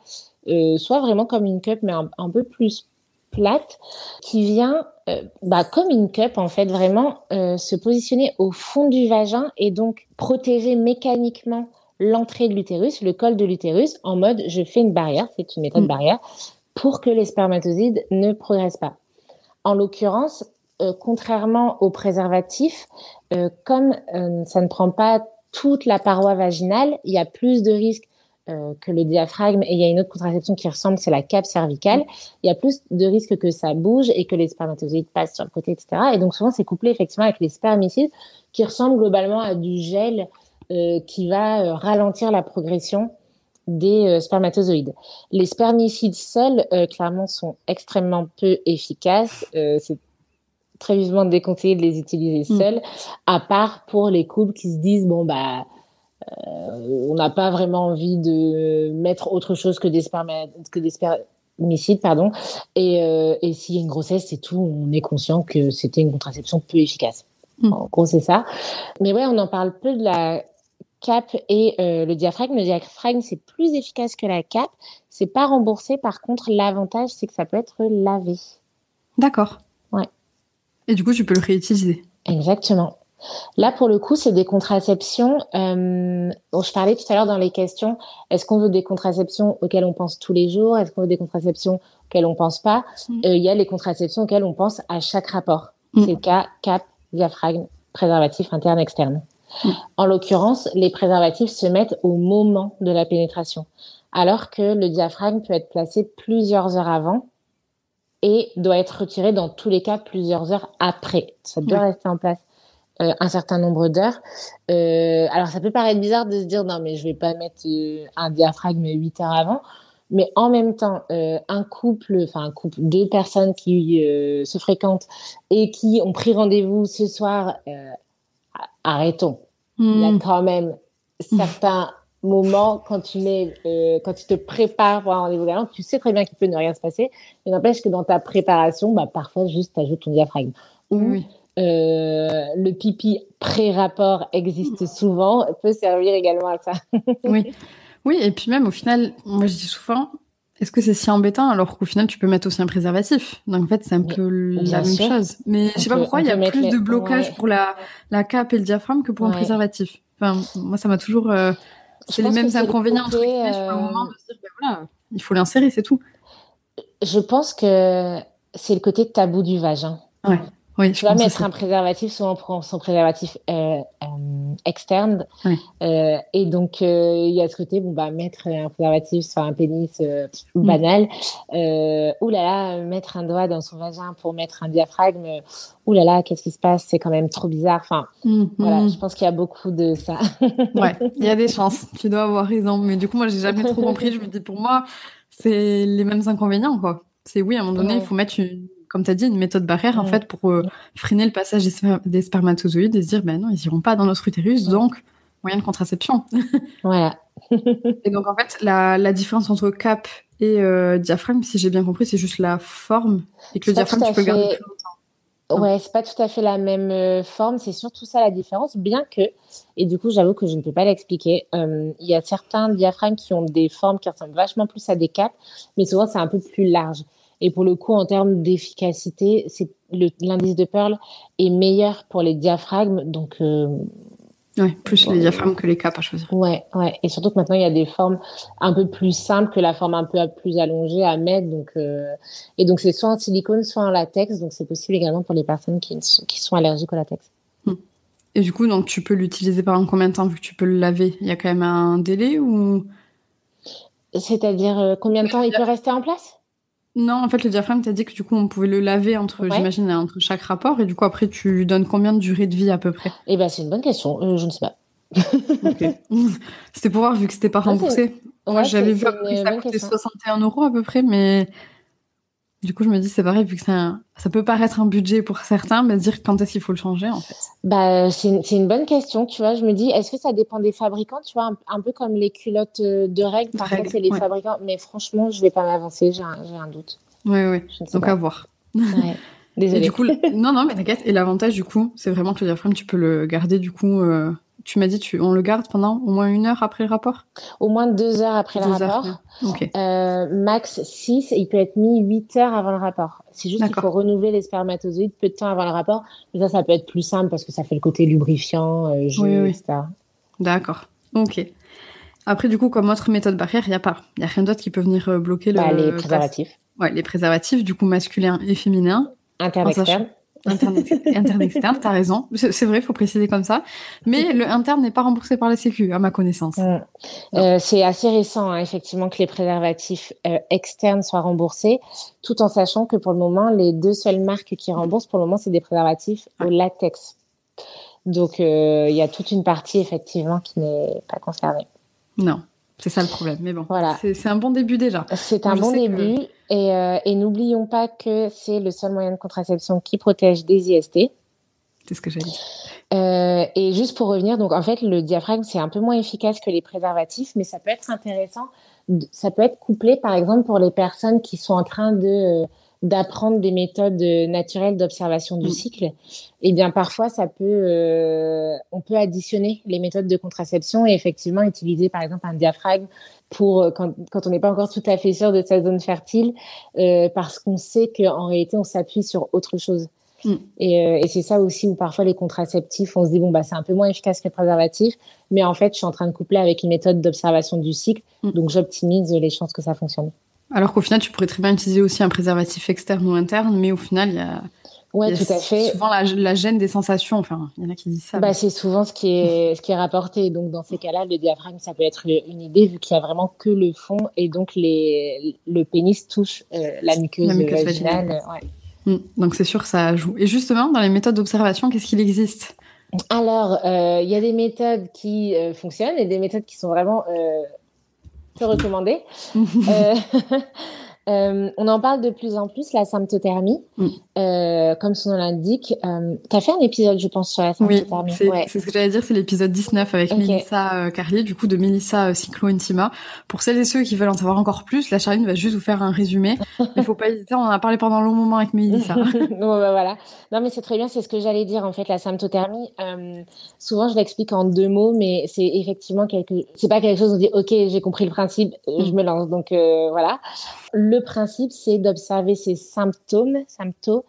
euh, soit vraiment comme une cup, mais un, peu plus plate, qui vient euh, bah, comme une cup, en fait, vraiment se positionner au fond du vagin et donc protéger mécaniquement l'entrée de l'utérus, le col de l'utérus, en mode je fais une barrière, c'est une méthode mm. barrière, pour que les spermatozoïdes ne progressent pas. En l'occurrence, euh, contrairement au préservatif, euh, comme euh, ça ne prend pas toute la paroi vaginale, il y a plus de risques que le diaphragme et il y a une autre contraception qui ressemble, c'est la cape cervicale. Il y a plus de risques que ça bouge et que les spermatozoïdes passent sur le côté, etc. Et donc souvent c'est couplé effectivement avec les spermicides qui ressemblent globalement à du gel qui va ralentir la progression des euh, spermatozoïdes. Les spermicides seuls, euh, clairement, sont extrêmement peu efficaces. Euh, c'est très vivement déconseillé de les utiliser mm. seuls, à part pour les couples qui se disent bon bah on n'a pas vraiment envie de mettre autre chose que des, que des spermicides, pardon. Et, et s'il y a une grossesse, c'est tout. On est conscient que c'était une contraception peu efficace. Mm. En gros, c'est ça. Mais ouais, on en parle peu de la cap et euh, le diaphragme. Le diaphragme, c'est plus efficace que la cap. C'est pas remboursé. Par contre, l'avantage, c'est que ça peut être lavé. D'accord. Ouais. Et du coup, tu peux le réutiliser. Exactement. Là, pour le coup, c'est des contraceptions. Euh, je parlais tout à l'heure dans les questions. Est-ce qu'on veut des contraceptions auxquelles on pense tous les jours? Est-ce qu'on veut des contraceptions auxquelles on pense pas? Mm. euh, Il y a les contraceptions auxquelles on pense à chaque rapport. Mm. C'est le cas cap, diaphragme, préservatif interne, externe. Mm. En l'occurrence, les préservatifs se mettent au moment de la pénétration, alors que le diaphragme peut être placé plusieurs heures avant et doit être retiré dans tous les cas plusieurs heures après. Ça doit rester en place euh, un certain nombre d'heures. Euh, alors ça peut paraître bizarre de se dire non mais je vais pas mettre euh, un diaphragme 8 heures avant, mais en même temps, un couple, enfin un couple, deux personnes qui se fréquentent et qui ont pris rendez-vous ce soir arrêtons. Il y a hmm. quand même certains <laughs> moments quand tu mets, euh, quand tu te prépares pour un rendez-vous galant, tu sais très bien qu'il peut ne rien se passer. Mais n'empêche que dans ta préparation, bah, parfois juste ajoutes ton diaphragme. Ou euh, le pipi pré-rapport existe souvent, peut servir également à ça. oui. <laughs> Oui, et puis même au final, moi je dis souvent, est-ce que c'est si embêtant alors qu'au final tu peux mettre aussi un préservatif? Donc en fait c'est un peu la même chose. Mais je sais pas pourquoi il y a plus de blocage pour la, la cape et le diaphragme que pour un préservatif. Enfin moi ça m'a toujours euh, c'est les mêmes inconvénients entre guillemets sur le moment de se dire ben voilà il faut l'insérer c'est tout. Je pense que c'est le côté tabou du vagin. Ouais. Oui, tu vas mettre un préservatif, souvent on prend son préservatif euh, euh, externe. Euh, et donc, il y a ce côté, bon, bah, mettre un préservatif sur un pénis mm. banal. ou là là, mettre un doigt dans son vagin pour mettre un diaphragme. Ouh là là, qu'est-ce qui se passe? C'est quand même trop bizarre. Enfin, mm, voilà, mm. je pense qu'il y a beaucoup de ça. <laughs> ouais, il y a des chances. Tu dois avoir raison. Mais du coup, moi, j'ai jamais trop compris. Je me dis, pour moi, c'est les mêmes inconvénients, quoi. C'est oui, à un moment donné, il faut mettre une comme tu as dit, une méthode barrière en fait pour euh, freiner le passage des, spermatozoïdes et se dire ben non, ils iront pas dans notre utérus, donc moyen de contraception. <laughs> voilà. et donc en fait, la, différence entre cap et euh, diaphragme, si j'ai bien compris, c'est juste la forme et que le diaphragme tu peux le garder plus longtemps. Ouais, c'est pas tout à fait la même euh, forme, c'est surtout ça la différence, bien que, et du coup j'avoue que je ne peux pas l'expliquer, euh, il y a certains diaphragmes qui ont des formes qui ressemblent vachement plus à des capes, mais souvent c'est un peu plus large. Et pour le coup, en termes d'efficacité, l'indice de Pearl est meilleur pour les diaphragmes, donc euh, Ouais, plus les diaphragmes que les capes à choisir. Ouais, ouais. Et surtout que maintenant, il y a des formes un peu plus simples que la forme un peu plus allongée à mettre. Donc, euh... Et donc, c'est soit en silicone, soit en latex. Donc, c'est possible également pour les personnes qui, qui sont allergiques au latex. Hmm. Et du coup, donc, tu peux l'utiliser pendant combien de temps vu que tu peux le laver? Il y a quand même un délai ou? C'est-à-dire euh, combien de temps il peut rester en place? Non, en fait, le diaphragme, tu as dit que du coup, on pouvait le laver entre, j'imagine, entre chaque rapport. Et du coup, après, tu lui donnes combien de durée de vie à peu près? Eh ben, c'est une bonne question. Euh, je ne sais pas. <laughs> c'était pour voir, vu que c'était pas remboursé. Moi, j'avais vu que ça coûtait 61 euros à peu près, mais du coup, je me dis, c'est pareil, vu que ça, ça peut paraître un budget pour certains, mais dire quand est-ce qu'il faut le changer, en fait bah, C'est une bonne question, tu vois. Je me dis, est-ce que ça dépend des fabricants, tu vois, un, peu comme les culottes euh, de règles, par contre, c'est les fabricants. Mais franchement, je vais pas m'avancer, j'ai un, un, doute. Oui, oui. Donc, à voir. Ouais. <laughs> Désolée. du coup, non, non, mais t'inquiète. Et l'avantage, du coup, c'est vraiment que le diaphragme, tu peux le garder, du coup, euh, tu m'as dit, tu, on le garde pendant au moins une heure après le rapport? Au moins deux heures après le rapport. Euh, max 6, il peut être mis 8 heures avant le rapport. C'est juste qu'il faut renouveler les spermatozoïdes peu de temps avant le rapport. Mais ça, ça peut être plus simple parce que ça fait le côté lubrifiant, euh, jeu, etc. D'accord. Ok. Après, du coup, comme autre méthode barrière, il n'y a pas. Il n'y a rien d'autre qui peut venir euh, bloquer le. Bah, les préservatifs. Ouais, les préservatifs, du coup, masculin et féminin. Interne-externe. Interne, interne externe, t'as raison. C'est vrai, il faut préciser comme ça. Mais le interne n'est pas remboursé par la Sécu, à ma connaissance. Euh, c'est assez récent, hein, effectivement, que les préservatifs euh, externes soient remboursés, tout en sachant que pour le moment, les deux seules marques qui remboursent, pour le moment, c'est des préservatifs au latex. Donc, euh, il y a toute une partie, effectivement, qui n'est pas concernée. Non. C'est ça le problème. Mais bon, voilà. c'est un bon début déjà. C'est un bon début. Euh, et, n'oublions pas que c'est le seul moyen de contraception qui protège des IST. C'est ce que j'ai dit. Euh, et juste pour revenir, donc en fait, le diaphragme, c'est un peu moins efficace que les préservatifs, mais ça peut être intéressant. Ça peut être couplé, par exemple, pour les personnes qui sont en train de d'apprendre des méthodes naturelles d'observation du mm. cycle, et eh bien parfois ça peut, euh, on peut additionner les méthodes de contraception et effectivement utiliser par exemple un diaphragme pour euh, quand, quand on n'est pas encore tout à fait sûr de sa zone fertile, euh, parce qu'on sait qu'en réalité on s'appuie sur autre chose. Mm. Et, euh, et c'est ça aussi où parfois les contraceptifs, on se dit bon bah c'est un peu moins efficace que le préservatif, mais en fait je suis en train de coupler avec une méthode d'observation du cycle, mm. donc j'optimise les chances que ça fonctionne. Alors qu'au final, tu pourrais très bien utiliser aussi un préservatif externe ou interne, mais au final, il y a, Ouais, tout à fait. Souvent la, la, gêne des sensations. Enfin, il y en a qui disent ça. Bah, c'est souvent ce qui est ce qui est rapporté. Donc dans ces cas-là, le diaphragme, ça peut être une idée vu qu'il y a vraiment que le fond et donc les le pénis touche euh, la muqueuse, vaginale. Hmm. Donc c'est sûr, ça joue. Et justement, dans les méthodes d'observation, qu'est-ce qu'il existe? Alors, euh, il y a des méthodes qui euh, fonctionnent et des méthodes qui sont vraiment peu recommandées. <laughs> Euh, <laughs> on en parle de plus en plus, la symptothermie, mm. euh, comme son nom l'indique. Euh, tu as fait un épisode, je pense, sur la symptothermie. Oui, c'est ce que j'allais dire, c'est l'épisode 19 avec Melissa Carlier, du coup, de Melissa Cyclo Intima. Pour celles et ceux qui veulent en savoir encore plus, la Charline va juste vous faire un résumé. <laughs> Il faut pas hésiter, on en a parlé pendant un long moment avec Melissa. <laughs> bon, bah, voilà. Non, mais c'est très bien, c'est ce que j'allais dire, en fait, la symptothermie. souvent, je l'explique en deux mots, mais c'est effectivement quelque... C'est pas quelque chose où on dit, OK, j'ai compris le principe, je me lance. Donc, voilà le principe, c'est d'observer ses symptômes, symptômes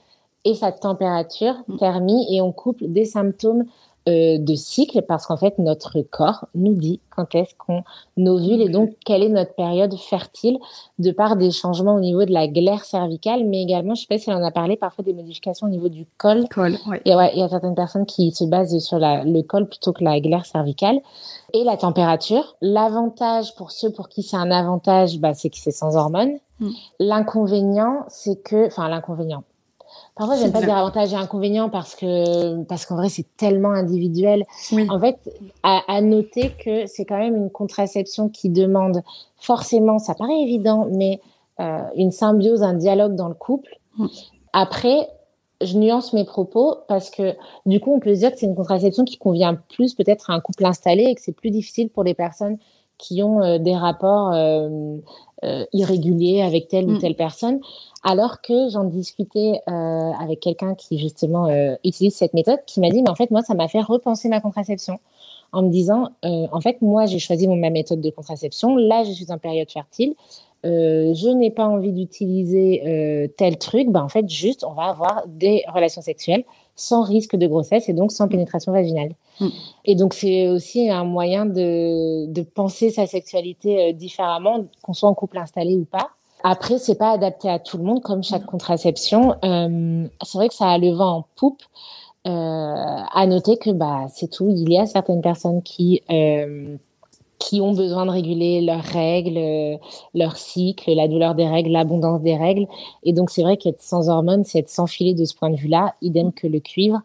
et sa température, mm. thermie, et on couple des symptômes euh, de cycle parce qu'en fait, notre corps nous dit quand est-ce qu'on ovule et donc quelle est notre période fertile de par des changements au niveau de la glaire cervicale, mais également, je sais pas si on en a parlé, parfois des modifications au niveau du col. col Et ouais, il y a certaines personnes qui se basent sur la, le col plutôt que la glaire cervicale et la température. L'avantage pour ceux pour qui c'est un avantage, bah, c'est que c'est sans hormones. Mm. L'inconvénient, c'est que, enfin l'inconvénient, Parfois, j'aime pas dire avantage et inconvénient parce que parce qu'en vrai, c'est tellement individuel. En fait, à, noter que c'est quand même une contraception qui demande forcément, ça paraît évident, mais euh, une symbiose, un dialogue dans le couple. Mm. après, je nuance mes propos parce que du coup, on peut se dire que c'est une contraception qui convient plus peut-être à un couple installé et que c'est plus difficile pour les personnes qui ont euh, des rapports euh, euh, irréguliers avec telle ou mm. telle personne. Alors que j'en discutais avec quelqu'un qui justement utilise cette méthode, qui m'a dit, mais en fait, moi, ça m'a fait repenser ma contraception en me disant, en fait, moi, j'ai choisi ma méthode de contraception. Là, je suis en période fertile. Euh, je n'ai pas envie d'utiliser euh, tel truc, ben en fait, juste, on va avoir des relations sexuelles sans risque de grossesse et donc sans pénétration vaginale. Mm. Et donc, c'est aussi un moyen de, de penser sa sexualité euh, différemment, qu'on soit en couple installé ou pas. Après, c'est pas adapté à tout le monde, comme chaque contraception. c'est vrai que ça a le vent en poupe. Euh, à noter que bah c'est tout. Il y a certaines personnes qui qui ont besoin de réguler leurs règles, euh, leur cycle, la douleur des règles, l'abondance des règles. Et donc, c'est vrai qu'être sans hormones, c'est être sans filet de ce point de vue-là, idem que le cuivre.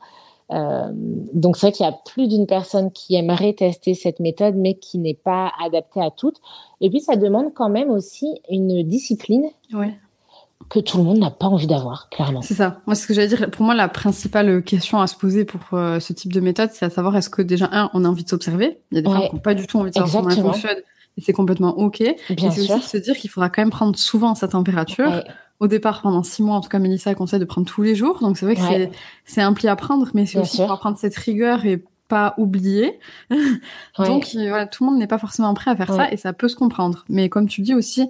Euh, donc, c'est vrai qu'il y a plus d'une personne qui aimerait tester cette méthode, mais qui n'est pas adaptée à toutes. Et puis, ça demande quand même aussi une discipline. Ouais que tout le monde n'a pas envie d'avoir, clairement. C'est ça. Moi, ce que j'allais dire, pour moi, la principale question à se poser pour euh, ce type de méthode, c'est à savoir est-ce que déjà, un, on a envie de s'observer? Il y a des femmes qui n'ont pas du tout envie de savoir comment elles fonctionnent. Et c'est complètement OK. Bien et c'est aussi de se dire qu'il faudra quand même prendre souvent sa température. Au départ, pendant six mois, en tout cas, Mélissa conseille de prendre tous les jours. Donc, c'est vrai que c'est un pli à prendre, mais c'est aussi pour apprendre cette rigueur et pas oublier. <laughs> Donc, voilà, tout le monde n'est pas forcément prêt à faire ça et ça peut se comprendre. Mais comme tu dis aussi,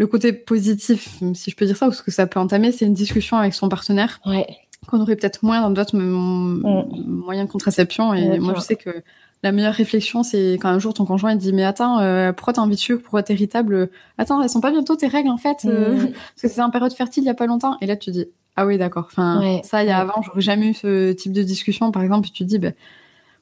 le côté positif, si je peux dire ça, ou ce que ça peut entamer, c'est une discussion avec son partenaire. Qu'on aurait peut-être moins dans d'autres mm. moyens de contraception. Et moi, je sais que la meilleure réflexion, c'est quand un jour ton conjoint dit mais attends, euh, pourquoi t'as envie de suivre, pourquoi t'es irritable? Attends, elles sont pas bientôt tes règles en fait, euh, mm. <laughs> parce que c'est en période fertile il y a pas longtemps. Et là tu dis ah oui d'accord. Enfin ça il y a avant j'aurais jamais eu ce type de discussion par exemple. Tu te dis ben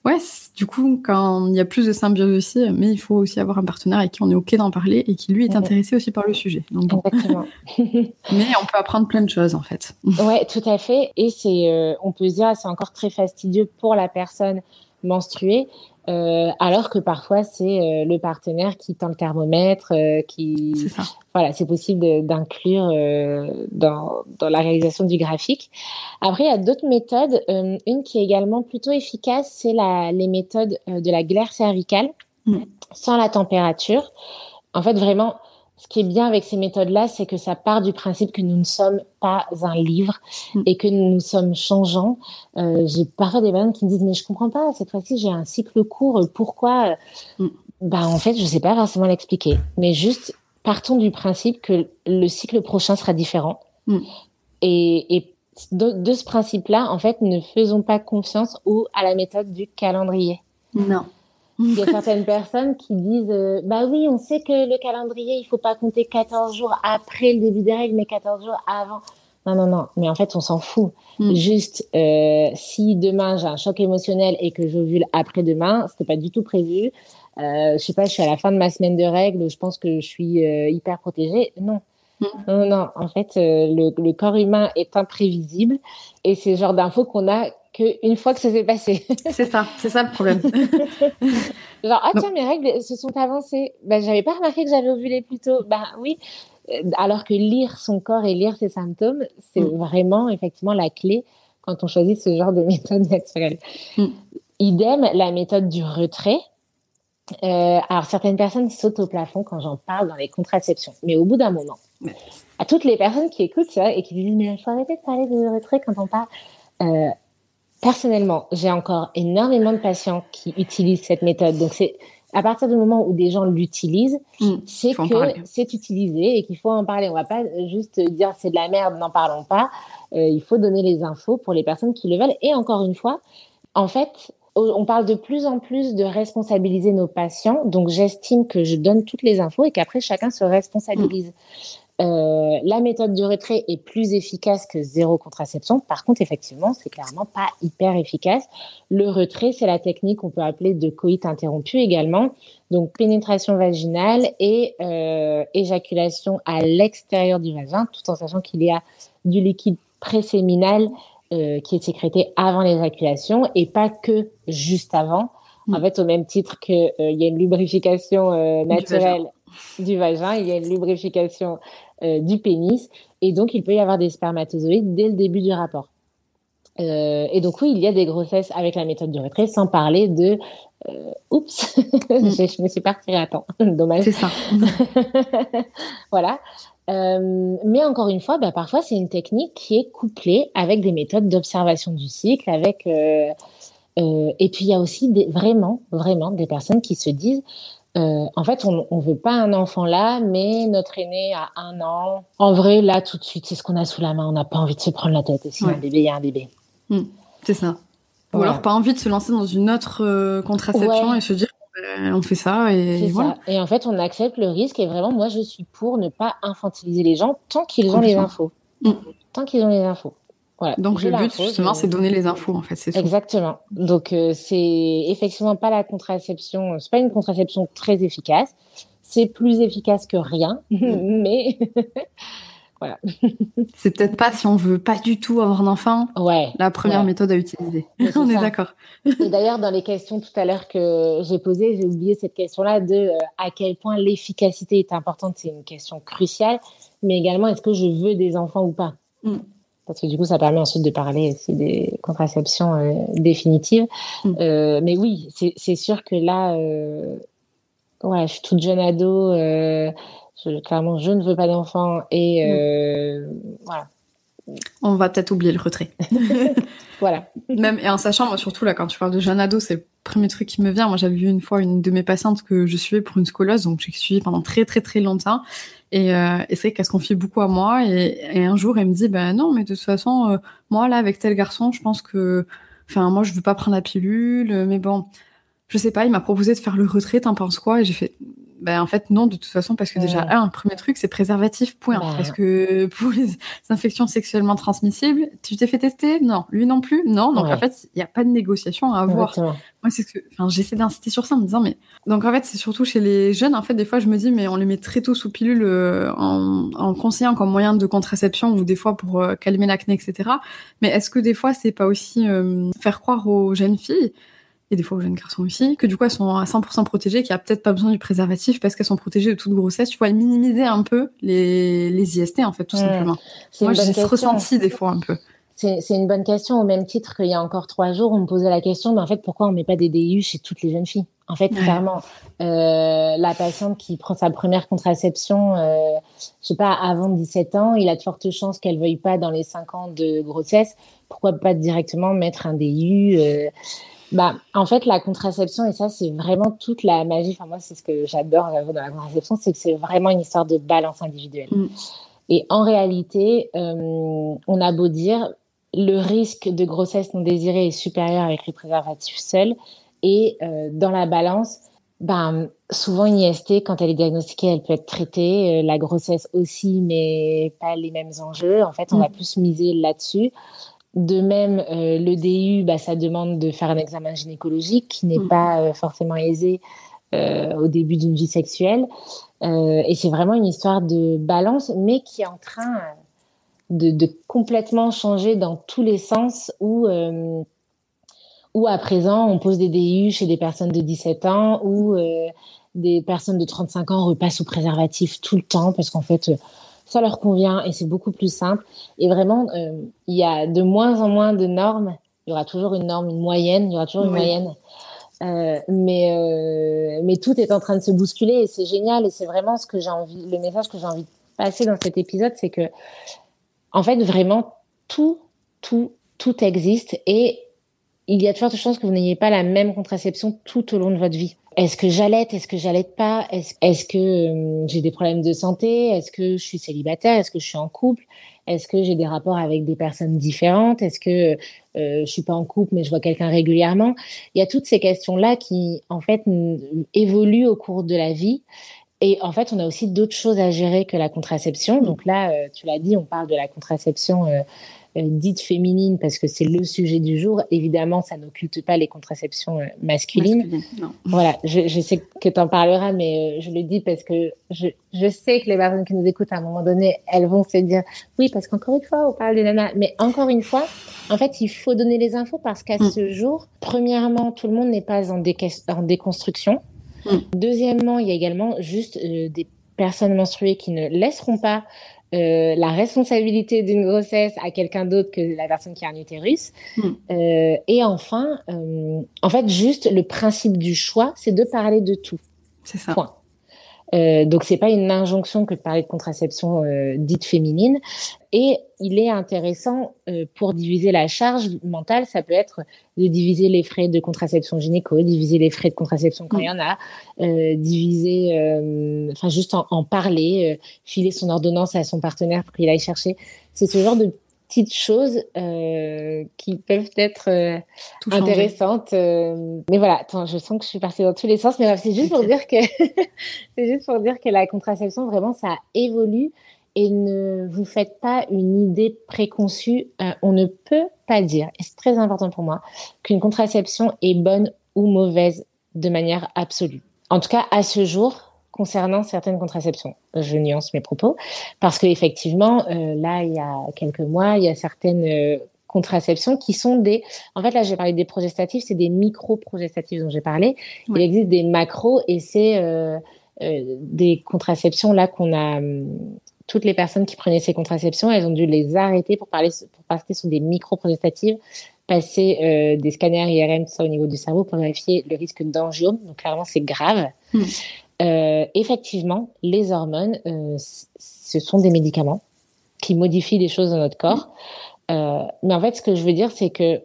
ouais, du coup, quand il y a plus de symbiose aussi, mais il faut aussi avoir un partenaire avec qui on est OK d'en parler et qui lui est intéressé aussi par le sujet. Exactement. <laughs> mais on peut apprendre plein de choses en fait. <laughs> Ouais, tout à fait. Et c'est, euh, on peut se dire, c'est encore très fastidieux pour la personne menstruée euh, alors que parfois c'est euh, le partenaire qui tend le thermomètre, euh, qui voilà, c'est possible d'inclure dans, dans la réalisation du graphique. Après, il y a d'autres méthodes. une qui est également plutôt efficace, c'est les méthodes de la glaire cervicale mm. sans la température. En fait, vraiment, ce qui est bien avec ces méthodes-là, c'est que ça part du principe que nous ne sommes pas un livre mm. et que nous sommes changeants. Euh, j'ai parfois des personnes qui me disent mais je comprends pas cette fois-ci j'ai un cycle court pourquoi mm. Bah en fait je sais pas forcément l'expliquer mais juste partons du principe que le cycle prochain sera différent mm. et, et de, de, ce principe-là en fait ne faisons pas confiance ou à la méthode du calendrier. Non. Il y a certaines personnes qui disent euh, bah oui, on sait que le calendrier, il faut pas compter 14 jours après le début des règles, mais 14 jours avant. Non, non, non. Mais en fait, on s'en fout. Hmm. Juste, euh, si demain j'ai un choc émotionnel et que j'ovule après-demain, c'était pas du tout prévu. Euh, je sais pas, je suis à la fin de ma semaine de règles, je pense que je suis euh, hyper protégée. Non. Non, non, en fait, euh, le, le, corps humain est imprévisible et c'est le genre d'infos qu'on a une fois que ça s'est passé. <laughs> c'est ça, c'est ça le problème. <laughs> Genre, ah tiens, mes règles se sont avancées. Ben, j'avais pas remarqué que j'avais ovulé plus tôt. Ben oui. Euh, alors que lire son corps et lire ses symptômes, c'est mm. vraiment effectivement la clé quand on choisit ce genre de méthode naturelle. Mm. Idem, la méthode du retrait. Euh, alors, certaines personnes sautent au plafond quand j'en parle dans les contraceptions. Mais au bout d'un moment, à toutes les personnes qui écoutent ça et qui disent Mais il faut arrêter de parler de retrait quand on parle. Euh, Personnellement, j'ai encore énormément de patients qui utilisent cette méthode. Donc, c'est à partir du moment où des gens l'utilisent, mmh, c'est que c'est utilisé et qu'il faut en parler. On va pas juste dire c'est de la merde, n'en parlons pas. Euh, il faut donner les infos pour les personnes qui le veulent. Et encore une fois, en fait, on parle de plus en plus de responsabiliser nos patients. Donc, j'estime que je donne toutes les infos et qu'après, chacun se responsabilise. Euh, la méthode du retrait est plus efficace que zéro contraception. Par contre, effectivement, c'est clairement pas hyper efficace. Le retrait, c'est la technique qu'on peut appeler de coït interrompu également. Donc, pénétration vaginale et euh, éjaculation à l'extérieur du vagin, tout en sachant qu'il y a du liquide préséminal euh, qui est sécrété avant l'éjaculation et pas que juste avant. En mm. fait, au même titre qu'il euh, y a une lubrification euh, naturelle du vagin, il y a une lubrification du pénis, et donc il peut y avoir des spermatozoïdes dès le début du rapport. et donc oui, il y a des grossesses avec la méthode du retrait, sans parler de oups, <laughs> mm. je, me suis pas retirée à temps, <laughs> dommage. C'est ça. <laughs> voilà. Euh, mais encore une fois, bah, parfois c'est une technique qui est couplée avec des méthodes d'observation du cycle, avec euh, euh, et puis il y a aussi des, vraiment, vraiment des personnes qui se disent, en fait, on, on veut pas un enfant là, mais notre aîné a un an. En vrai, là tout de suite, c'est ce qu'on a sous la main. On n'a pas envie de se prendre la tête. Et si un bébé, il y a un bébé. Hmm. c'est ça. Ou alors pas envie de se lancer dans une autre contraception et se dire euh, on fait ça et voilà. Et en fait, on accepte le risque et vraiment, moi, je suis pour ne pas infantiliser les gens tant qu'ils ont les infos. Mm. Tant qu'ils ont les infos. Voilà. Donc le but justement, c'est donner les infos en fait. C'est Exactement. Donc euh, c'est effectivement pas la contraception, c'est pas une contraception très efficace. C'est plus efficace que rien, <laughs> mais <laughs> Voilà. c'est peut-être pas si on veut pas du tout avoir un enfant, ouais, la première méthode à utiliser. <laughs> on est d'accord. Et d'ailleurs, dans les questions tout à l'heure que j'ai posées, j'ai oublié cette question-là de euh, à quel point l'efficacité est importante. C'est une question cruciale, mais également est-ce que je veux des enfants ou pas? Mm. Parce que du coup, ça permet ensuite de parler aussi des contraceptions euh, définitives. Mm. Euh, mais oui, c'est sûr que là, ouais, je suis toute jeune ado je, clairement, je ne veux pas d'enfant et mm. euh, voilà. On va peut-être oublier le retrait. <laughs> voilà. <laughs> Même et en sachant, moi surtout là, quand tu parles de jeune ado, c'est le premier truc qui me vient. Moi, j'avais vu une fois une de mes patientes que je suivais pour une scoleuse, donc j'ai suivi pendant très très très longtemps. Et, euh, et c'est qu'elle se confie beaucoup à moi. Et, un jour, elle me dit, ben non, mais de toute façon, euh, moi là, avec tel garçon, je pense que, enfin, moi, je veux pas prendre la pilule, mais bon, je sais pas. Il m'a proposé de faire le retrait. T'en penses quoi? Et j'ai fait, ben, en fait, non, de toute façon, parce que déjà, un, premier truc, c'est préservatif, point. Parce que pour les <laughs> infections sexuellement transmissibles, tu t'es fait tester? Non. Lui non plus? Non. Donc, en fait, il n'y a pas de négociation à avoir. Moi, c'est ce que, enfin, j'essaie d'insister sur ça en me disant, mais, donc, en fait, c'est surtout chez les jeunes, en fait, des fois, je me dis, mais on les met très tôt sous pilule euh, en, en conseillant comme moyen de contraception ou des fois pour euh, calmer l'acné, etc. Mais est-ce que des fois, c'est pas aussi euh, faire croire aux jeunes filles et des fois aux jeunes garçons aussi, que du coup elles sont à 100% protégées, qu'il n'y a peut-être pas besoin du préservatif parce qu'elles sont protégées de toute grossesse. Tu vois, minimiser un peu les, les IST en fait, tout simplement. Moi j'ai ce ressenti des fois un peu. C'est une bonne question, au même titre qu'il y a encore trois jours, on me posait la question, mais en fait, pourquoi on met pas des DIU chez toutes les jeunes filles? En fait, clairement, euh, la patiente qui prend sa première contraception, euh, je sais pas, avant 17 ans, il a de fortes chances qu'elle veuille pas dans les 5 ans de grossesse. Pourquoi pas directement mettre un DIU euh, bah, en fait, la contraception, et ça, c'est vraiment toute la magie. Enfin, moi, c'est ce que j'adore dans la contraception, c'est que c'est vraiment une histoire de balance individuelle. Mm. Et en réalité, euh, on a beau dire, le risque de grossesse non désirée est supérieur avec les préservatifs seuls. Et euh, dans la balance, ben, souvent une IST, quand elle est diagnostiquée, elle peut être traitée. Euh, la grossesse aussi, mais pas les mêmes enjeux. En fait, on mm. va plus miser là-dessus. De même, euh, le DU, bah, ça demande de faire un examen gynécologique qui n'est mm. pas euh, forcément aisé euh, au début d'une vie sexuelle. et c'est vraiment une histoire de balance, mais qui est en train de, complètement changer dans tous les sens où, où à présent on pose des DU chez des personnes de 17 ans ou des personnes de 35 ans repassent au préservatif tout le temps parce qu'en fait ça leur convient et c'est beaucoup plus simple. Et vraiment, euh, il y a de moins en moins de normes. Il y aura toujours une norme, une moyenne, il y aura toujours une moyenne. Euh, mais, euh, mais tout est en train de se bousculer et c'est génial. Et c'est vraiment ce que j'ai envie, le message que j'ai envie de passer dans cet épisode, c'est que, en fait, vraiment, tout, tout, tout existe et il y a de fortes chances que vous n'ayez pas la même contraception tout au long de votre vie. Est-ce que j'allaite Est-ce que j'allaite pas Est-ce que euh, j'ai des problèmes de santé Est-ce que je suis célibataire Est-ce que je suis en couple Est-ce que j'ai des rapports avec des personnes différentes Est-ce que euh, je suis pas en couple mais je vois quelqu'un régulièrement Il y a toutes ces questions-là qui, en fait, évoluent au cours de la vie. Et en fait, on a aussi d'autres choses à gérer que la contraception. Donc là, euh, tu l'as dit, on parle de la contraception euh, euh, dite féminine parce que c'est le sujet du jour. Évidemment, ça n'occulte pas les contraceptions euh, masculines. Voilà, je, sais que tu en parleras, mais euh, je le dis parce que je, je, sais que les personnes qui nous écoutent à un moment donné, elles vont se dire oui, parce qu'encore une fois, on parle des nanas. Mais encore une fois, en fait, il faut donner les infos parce qu'à mm. ce jour, premièrement, tout le monde n'est pas en, en déconstruction. Mm. Deuxièmement, il y a également juste des personnes menstruées qui ne laisseront pas euh, la responsabilité d'une grossesse à quelqu'un d'autre que la personne qui a un utérus. Hmm. Euh, et enfin, euh, en fait, juste le principe du choix, c'est de parler de tout. C'est ça. Point. Euh, donc c'est pas une injonction que de parler de contraception euh, dite féminine. Et il est intéressant euh, pour diviser la charge mentale, ça peut être de diviser les frais de contraception gynéco, diviser les frais de contraception quand il y en a, diviser, enfin juste en, en parler, filer son ordonnance à son partenaire pour qu'il aille chercher. C'est ce genre de petites choses euh, qui peuvent être euh, intéressantes. Euh, mais voilà, attends, je sens que je suis partie dans tous les sens, mais c'est juste pour dire que <laughs> c'est juste pour dire que la contraception vraiment ça évolue et ne vous faites pas une idée préconçue. on ne peut pas dire, et c'est très important pour moi, qu'une contraception est bonne ou mauvaise de manière absolue. En tout cas, à ce jour, concernant certaines contraceptions. Je nuance mes propos parce qu'effectivement, euh, là, il y a quelques mois, il y a certaines euh, contraceptions qui sont des. En fait, là, j'ai parlé des progestatifs, c'est des micro-progestatifs dont j'ai parlé. Il existe des macros et c'est euh, des contraceptions là qu'on a. toutes les personnes qui prenaient ces contraceptions, elles ont dû les arrêter pour, parler, pour passer sur des micro-progestatives passer des scanners IRM ça, au niveau du cerveau pour vérifier le risque d'angiome. Donc clairement, c'est grave. Hmm. Euh, effectivement, les hormones, euh, ce sont des médicaments qui modifient des choses dans notre corps. Euh, mais en fait, ce que je veux dire, c'est que,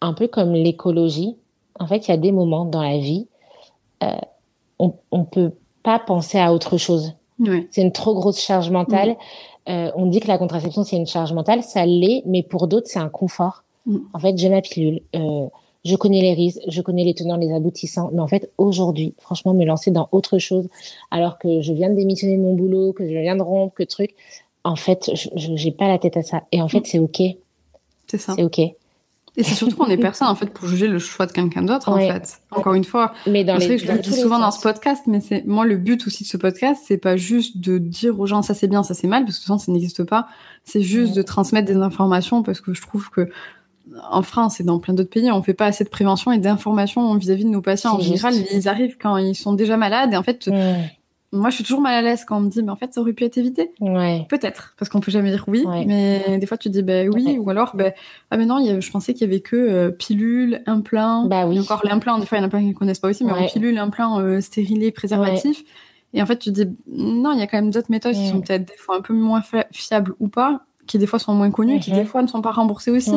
un peu comme l'écologie, en fait, il y a des moments dans la vie, on ne peut pas penser à autre chose. C'est une trop grosse charge mentale. on dit que la contraception, c'est une charge mentale. Ça l'est, mais pour d'autres, c'est un confort. Mm. En fait, j'ai ma pilule je connais les risques, je connais les tenants, les aboutissants, mais en fait, aujourd'hui, franchement, me lancer dans autre chose, alors que je viens de démissionner de mon boulot, que je viens de rompre, que truc, en fait, je n'ai pas la tête à ça. Et en fait, c'est OK. C'est ça. C'est OK. Et c'est surtout qu'on est personne, en fait, pour juger le choix de quelqu'un d'autre, en fait. Encore une fois. Mais dans les, je le dis souvent dans ce podcast, mais c'est, moi, le but aussi de ce podcast, c'est pas juste de dire aux gens ça c'est bien, ça c'est mal, parce que de toute façon, ça n'existe pas. C'est juste de transmettre des informations, parce que je trouve que en France et dans plein d'autres pays, on fait pas assez de prévention et d'information vis-à-vis de nos patients. En général, ils arrivent quand ils sont déjà malades et en fait, moi, je suis toujours mal à l'aise quand on me dit, mais en fait, ça aurait pu être évité. Peut-être, parce qu'on peut jamais dire oui, mais des fois, tu dis, bah oui, ou alors, bah, ah, mais non, je pensais qu'il y avait que euh, pilule, implant, bah oui. encore l'implant, des fois, il y en a plein qui ne connaissent pas aussi, mais en pilule, implant, euh, stérilé, préservatif. Et en fait, tu dis, non, il y a quand même d'autres méthodes qui sont peut-être des fois un peu moins fiables ou pas qui des fois sont moins connus et qui des mhm. fois ne sont pas remboursés aussi.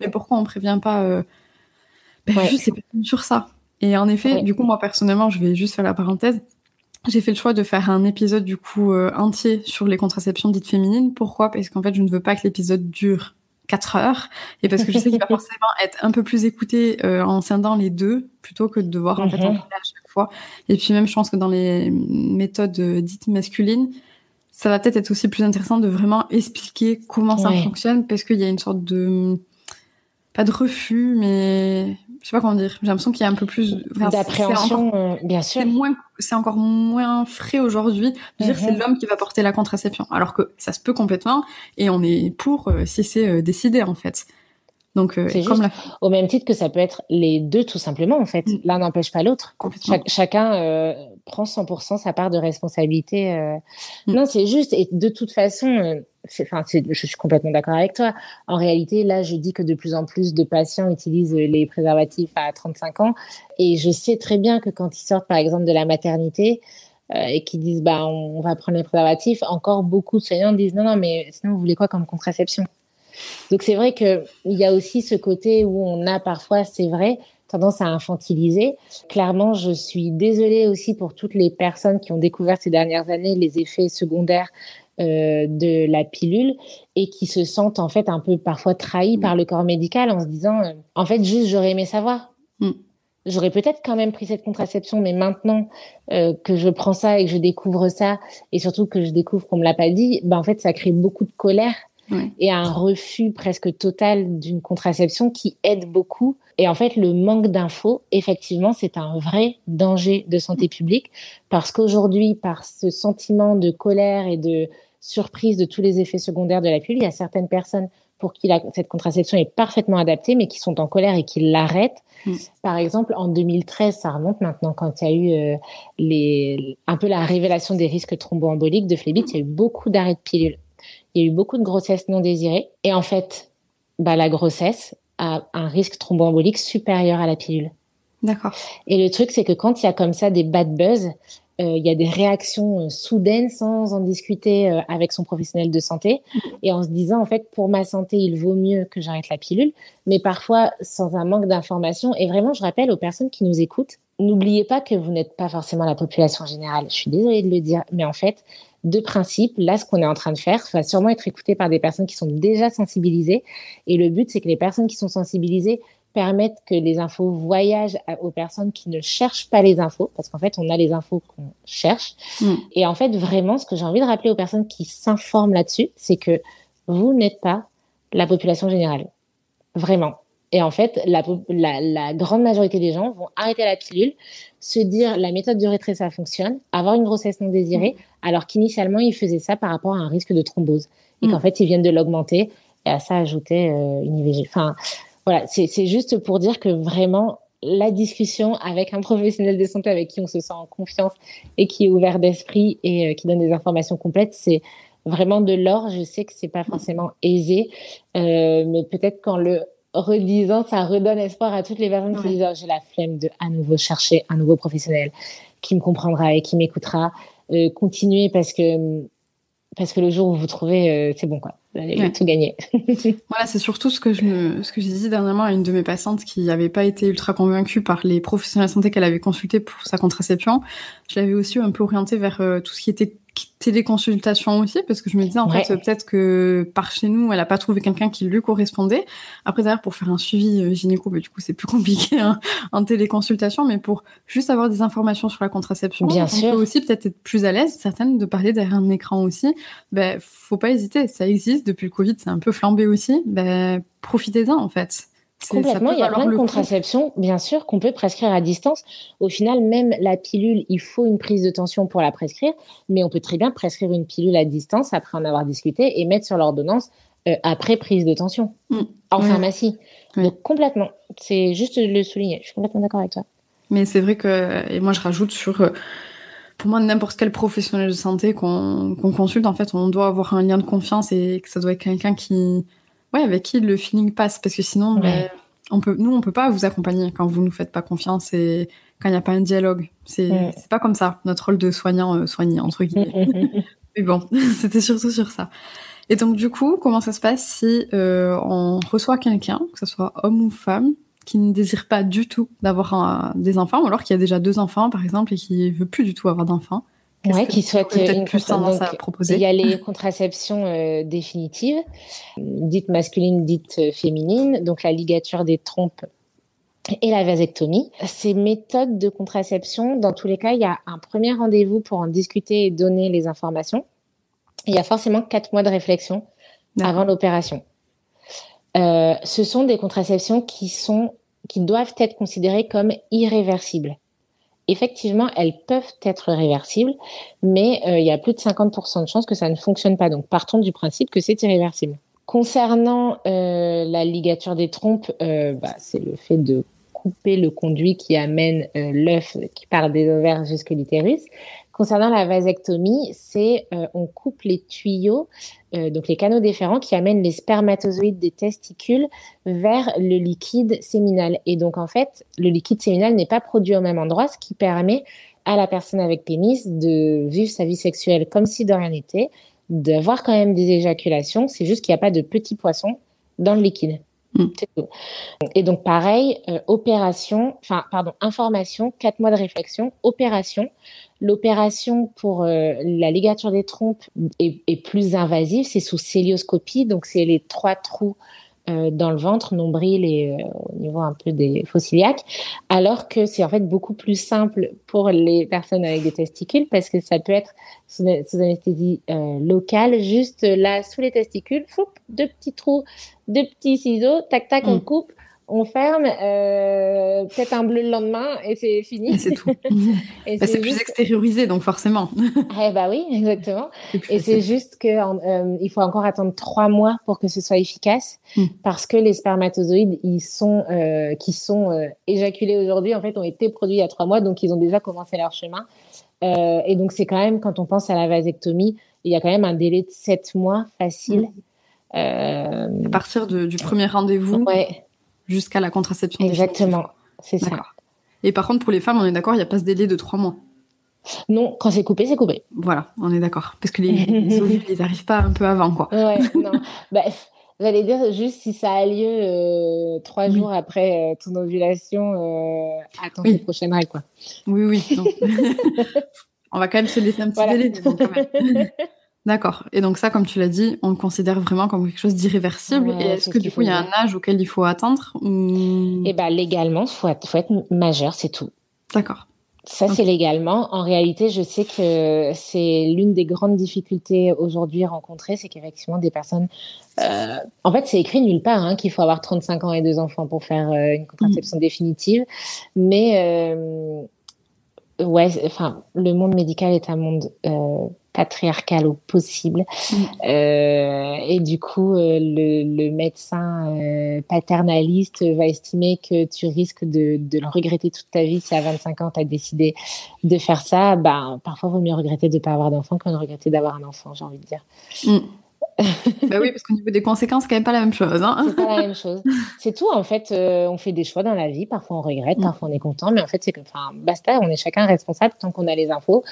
Mais pourquoi on prévient pas euh... ben, juste sur ça Et en effet, du coup, moi personnellement, je vais juste faire la parenthèse. J'ai fait le choix de faire un épisode du coup euh, entier sur les contraceptions dites féminines. Pourquoi? Parce qu'en fait, je ne veux pas que l'épisode dure 4 heures et parce que je sais qu'il va <laughs> forcément être un peu plus écouté euh, en scindant les deux plutôt que de devoir en fait en mhm. parler à chaque fois. Et puis même, je pense que dans les méthodes euh, dites masculines, ça va peut-être être aussi plus intéressant de vraiment expliquer comment ça fonctionne parce qu'il y a une sorte de pas de refus mais je sais pas comment dire. J'ai l'impression qu'il y a un peu plus d'appréhension euh, bien sûr. c'est moins c'est encore moins frais aujourd'hui de dire c'est mhm. l'homme qui va porter la contraception alors que ça se peut complètement et on est pour euh, si c'est euh, décidé en fait donc, euh, comme au même titre que ça peut être les deux tout simplement en fait. Mm. L'un n'empêche pas l'autre. chacun euh, prend 100% sa part de responsabilité. Euh. Mm. Non, c'est juste. Et de toute façon, enfin, je suis complètement d'accord avec toi. En réalité, là, je dis que de plus en plus de patients utilisent les préservatifs à 35 ans, et je sais très bien que quand ils sortent, par exemple, de la maternité. et qui disent bah on, va prendre les préservatifs, encore beaucoup de soignants disent non non mais sinon vous voulez quoi comme contraception? Donc c'est vrai qu'il y a aussi ce côté où on a parfois, c'est vrai, tendance à infantiliser. Clairement, je suis désolée aussi pour toutes les personnes qui ont découvert ces dernières années les effets secondaires euh, de la pilule et qui se sentent en fait un peu parfois trahis par le corps médical en se disant euh, en fait juste j'aurais aimé savoir. Mm. J'aurais peut-être quand même pris cette contraception, mais maintenant euh, que je prends ça et que je découvre ça, et surtout que je découvre qu'on me l'a pas dit, ben en fait ça crée beaucoup de colère et un refus presque total d'une contraception qui aide beaucoup. Et en fait, le manque d'infos, effectivement, c'est un vrai danger de santé publique parce qu'aujourd'hui, par ce sentiment de colère et de surprise de tous les effets secondaires de la pilule, il y a certaines personnes pour qui cette contraception est parfaitement adaptée, mais qui sont en colère et qui l'arrêtent. Mm. Par exemple, en 2013, ça remonte maintenant, quand il y a eu euh, les, un peu la révélation des risques thromboemboliques de phlébite, il y a eu beaucoup d'arrêts de pilules. Il y a eu beaucoup de grossesses non désirées. Et en fait, bah, la grossesse a un risque thromboembolique supérieur à la pilule. D'accord. Et le truc, c'est que quand il y a comme ça des bad buzz, euh, il y a des réactions euh, soudaines sans en discuter euh, avec son professionnel de santé et en se disant en fait pour ma santé il vaut mieux que j'arrête la pilule mais parfois sans un manque d'information et vraiment je rappelle aux personnes qui nous écoutent n'oubliez pas que vous n'êtes pas forcément la population générale je suis désolée de le dire mais en fait de principe, là, ce qu'on est en train de faire va sûrement être écouté par des personnes qui sont déjà sensibilisées. Et le but, c'est que les personnes qui sont sensibilisées permettre que les infos voyagent aux personnes qui ne cherchent pas les infos, parce qu'en fait, on a les infos qu'on cherche. Mm. Et en fait, vraiment, ce que j'ai envie de rappeler aux personnes qui s'informent là-dessus, c'est que vous n'êtes pas la population générale. Vraiment. Et en fait, la, la, grande majorité des gens vont arrêter la pilule, se dire la méthode du retrait, ça fonctionne, avoir une grossesse non désirée, mm. alors qu'initialement, ils faisaient ça par rapport à un risque de thrombose. Et qu'en mm. fait, ils viennent de l'augmenter et à ça ajouter euh, une IVG. Enfin, voilà, c'est juste pour dire que vraiment, la discussion avec un <laughs> professionnel de santé avec qui on se sent en confiance et qui est ouvert d'esprit et euh, qui donne des informations complètes, c'est vraiment de l'or. Je sais que c'est pas forcément aisé, euh, mais peut-être qu'en le redisant, ça redonne espoir à toutes les personnes qui disent oh, j'ai la flemme de à nouveau chercher un nouveau professionnel qui me comprendra et qui m'écoutera. Euh, continuez parce que parce que le jour où vous trouvez, euh, c'est bon quoi. Vous allez tout gagner. <laughs> voilà, c'est surtout ce que je me, ce que j'ai dit dernièrement à une de mes patientes qui n'avait pas été ultra convaincue par les professionnels de santé qu'elle avait consultés pour sa contraception. Je l'avais aussi un peu orientée vers euh, tout ce qui était téléconsultation aussi, parce que je me disais, en fait, peut-être que par chez nous, elle n'a pas trouvé quelqu'un qui lui correspondait. Après, d'ailleurs, pour faire un suivi euh, gynéco, bah, du coup, c'est plus <laughs> compliqué hein, en téléconsultation, mais pour juste avoir des informations sur la contraception, Bien on sûr. peut aussi peut-être être plus à l'aise, certaines, de parler derrière un écran aussi. Ben, faut pas hésiter, ça existe. Depuis le Covid, c'est un peu flambé aussi. Ben, profitez-en, en fait. Complètement, il y a plein de contraceptions, bien sûr, qu'on peut prescrire à distance. Au final, même la pilule, il faut une prise de tension pour la prescrire, mais on peut très bien prescrire une pilule à distance après en avoir discuté et mettre sur l'ordonnance euh, après prise de tension mm. en pharmacie. Donc complètement, c'est juste de le souligner. Je suis complètement d'accord avec toi. Mais c'est vrai que, et moi je rajoute sur, euh, pour moi, n'importe quel professionnel de santé qu'on consulte, en fait, on doit avoir un lien de confiance et que ça doit être quelqu'un qui ouais, avec qui le feeling passe, parce que sinon, ben, on peut, nous, on peut pas vous accompagner quand vous nous faites pas confiance et quand il n'y a pas un dialogue. C'est c'est pas comme ça, notre rôle de soignant, euh, soigné, entre guillemets. <laughs> Mais bon, <laughs> c'était surtout sur ça. Et donc, du coup, comment ça se passe si euh, on reçoit quelqu'un, que ce soit homme ou femme, qui ne désire pas du tout d'avoir des enfants, ou alors qui a déjà deux enfants, par exemple, et qui veut plus du tout avoir d'enfants Qui souhaitent plus tendance à proposer. Il y a les contraceptions euh, définitives, dites masculines, dites euh, féminines, donc la ligature des trompes et la vasectomie. Ces méthodes de contraception, dans tous les cas, il y a un premier rendez-vous pour en discuter et donner les informations. Il y a forcément quatre mois de réflexion avant l'opération. Euh, ce sont des contraceptions qui sont qui doivent être considérées comme irréversibles effectivement, elles peuvent être réversibles, mais euh, il y a plus de 50% de chances que ça ne fonctionne pas. Donc, partons du principe que c'est irréversible. Concernant euh, la ligature des trompes, euh, bah, c'est le fait de couper le conduit qui amène l'œuf qui part des ovaires jusqu'à l'utérus. Concernant la vasectomie, c'est on coupe les tuyaux, euh, donc les canaux déférents qui amènent les spermatozoïdes des testicules vers le liquide séminal. Et donc en fait, le liquide séminal n'est pas produit au même endroit, ce qui permet à la personne avec pénis de vivre sa vie sexuelle comme si de rien n'était, d'avoir quand même des éjaculations. C'est juste qu'il n'y a pas de petits poissons dans le liquide. Mm. Et donc pareil, euh, opération, enfin pardon, information, quatre mois de réflexion, opération. L'opération pour euh, la ligature des trompes est, est plus invasive, c'est sous célioscopie, donc c'est les trois trous euh, dans le ventre, nombril et euh, au niveau un peu des fossiliaques, alors que c'est en fait beaucoup plus simple pour les personnes avec des testicules parce que ça peut être sous, anesthésie euh, locale, juste là sous les testicules, foup, deux petits trous, deux petits ciseaux, tac tac, on mm. coupe, on ferme, euh, peut-être un bleu le lendemain et c'est fini. Et c'est tout. <laughs> et <laughs> bah, c'est plus extériorisé, donc forcément. <laughs> eh bah oui, exactement. Et c'est juste qu'il euh, faut encore attendre trois mois pour que ce soit efficace, hmm. parce que les spermatozoïdes, ils sont, euh, qui sont éjaculés aujourd'hui, en fait, ont été produits il y a trois mois, donc ils ont déjà commencé leur chemin. et donc c'est quand même, quand on pense à la vasectomie, il y a quand même un délai de sept mois facile. Hmm. à partir du premier rendez-vous. Ouais jusqu'à la contraception. Exactement, c'est ça. Et par contre, pour les femmes, on est d'accord, il n'y a pas ce délai de trois mois. Non, quand c'est coupé, c'est coupé. Voilà, on est d'accord. Parce que les, les <laughs> ovules, ils n'arrivent pas un peu avant, quoi. Ouais, <laughs> non. bah, J'allais dire juste si ça a lieu euh, trois jours après euh, ton ovulation, euh, attends oui. prochaine règle, quoi. Oui, oui. <laughs> on va quand même se laisser un petit délai. D'accord. Et donc ça, comme tu l'as dit, on le considère vraiment comme quelque chose d'irréversible. et est-ce que du coup, il y a un âge auquel il faut attendre Eh ben légalement, il faut, être majeur, c'est tout. D'accord. Ça, c'est légalement. En réalité, je sais que c'est l'une des grandes difficultés aujourd'hui rencontrées, c'est qu'effectivement, des personnes... Euh, en fait, c'est écrit nulle part hein, qu'il faut avoir 35 ans et deux enfants pour faire euh, une contraception mmh. définitive. Mais, euh, ouais, enfin, le monde médical est un monde patriarcal au possible. Mm. Euh, et du coup, euh, le, médecin euh, paternaliste va estimer que tu risques de, le regretter toute ta vie si à 25 ans, tu as décidé de faire ça. Ben, parfois, il vaut mieux regretter de ne pas avoir d'enfant que de regretter d'avoir un enfant, j'ai envie de dire. Mm. <laughs> bah oui, parce qu'au niveau des conséquences, c'est quand même pas la même chose. Hein. c'est pas la même chose. <laughs> C'est tout, en fait, on fait des choix dans la vie. Parfois, on regrette, mm. parfois, on est content. Mais en fait, c'est que, enfin, basta, on est chacun responsable tant qu'on a les infos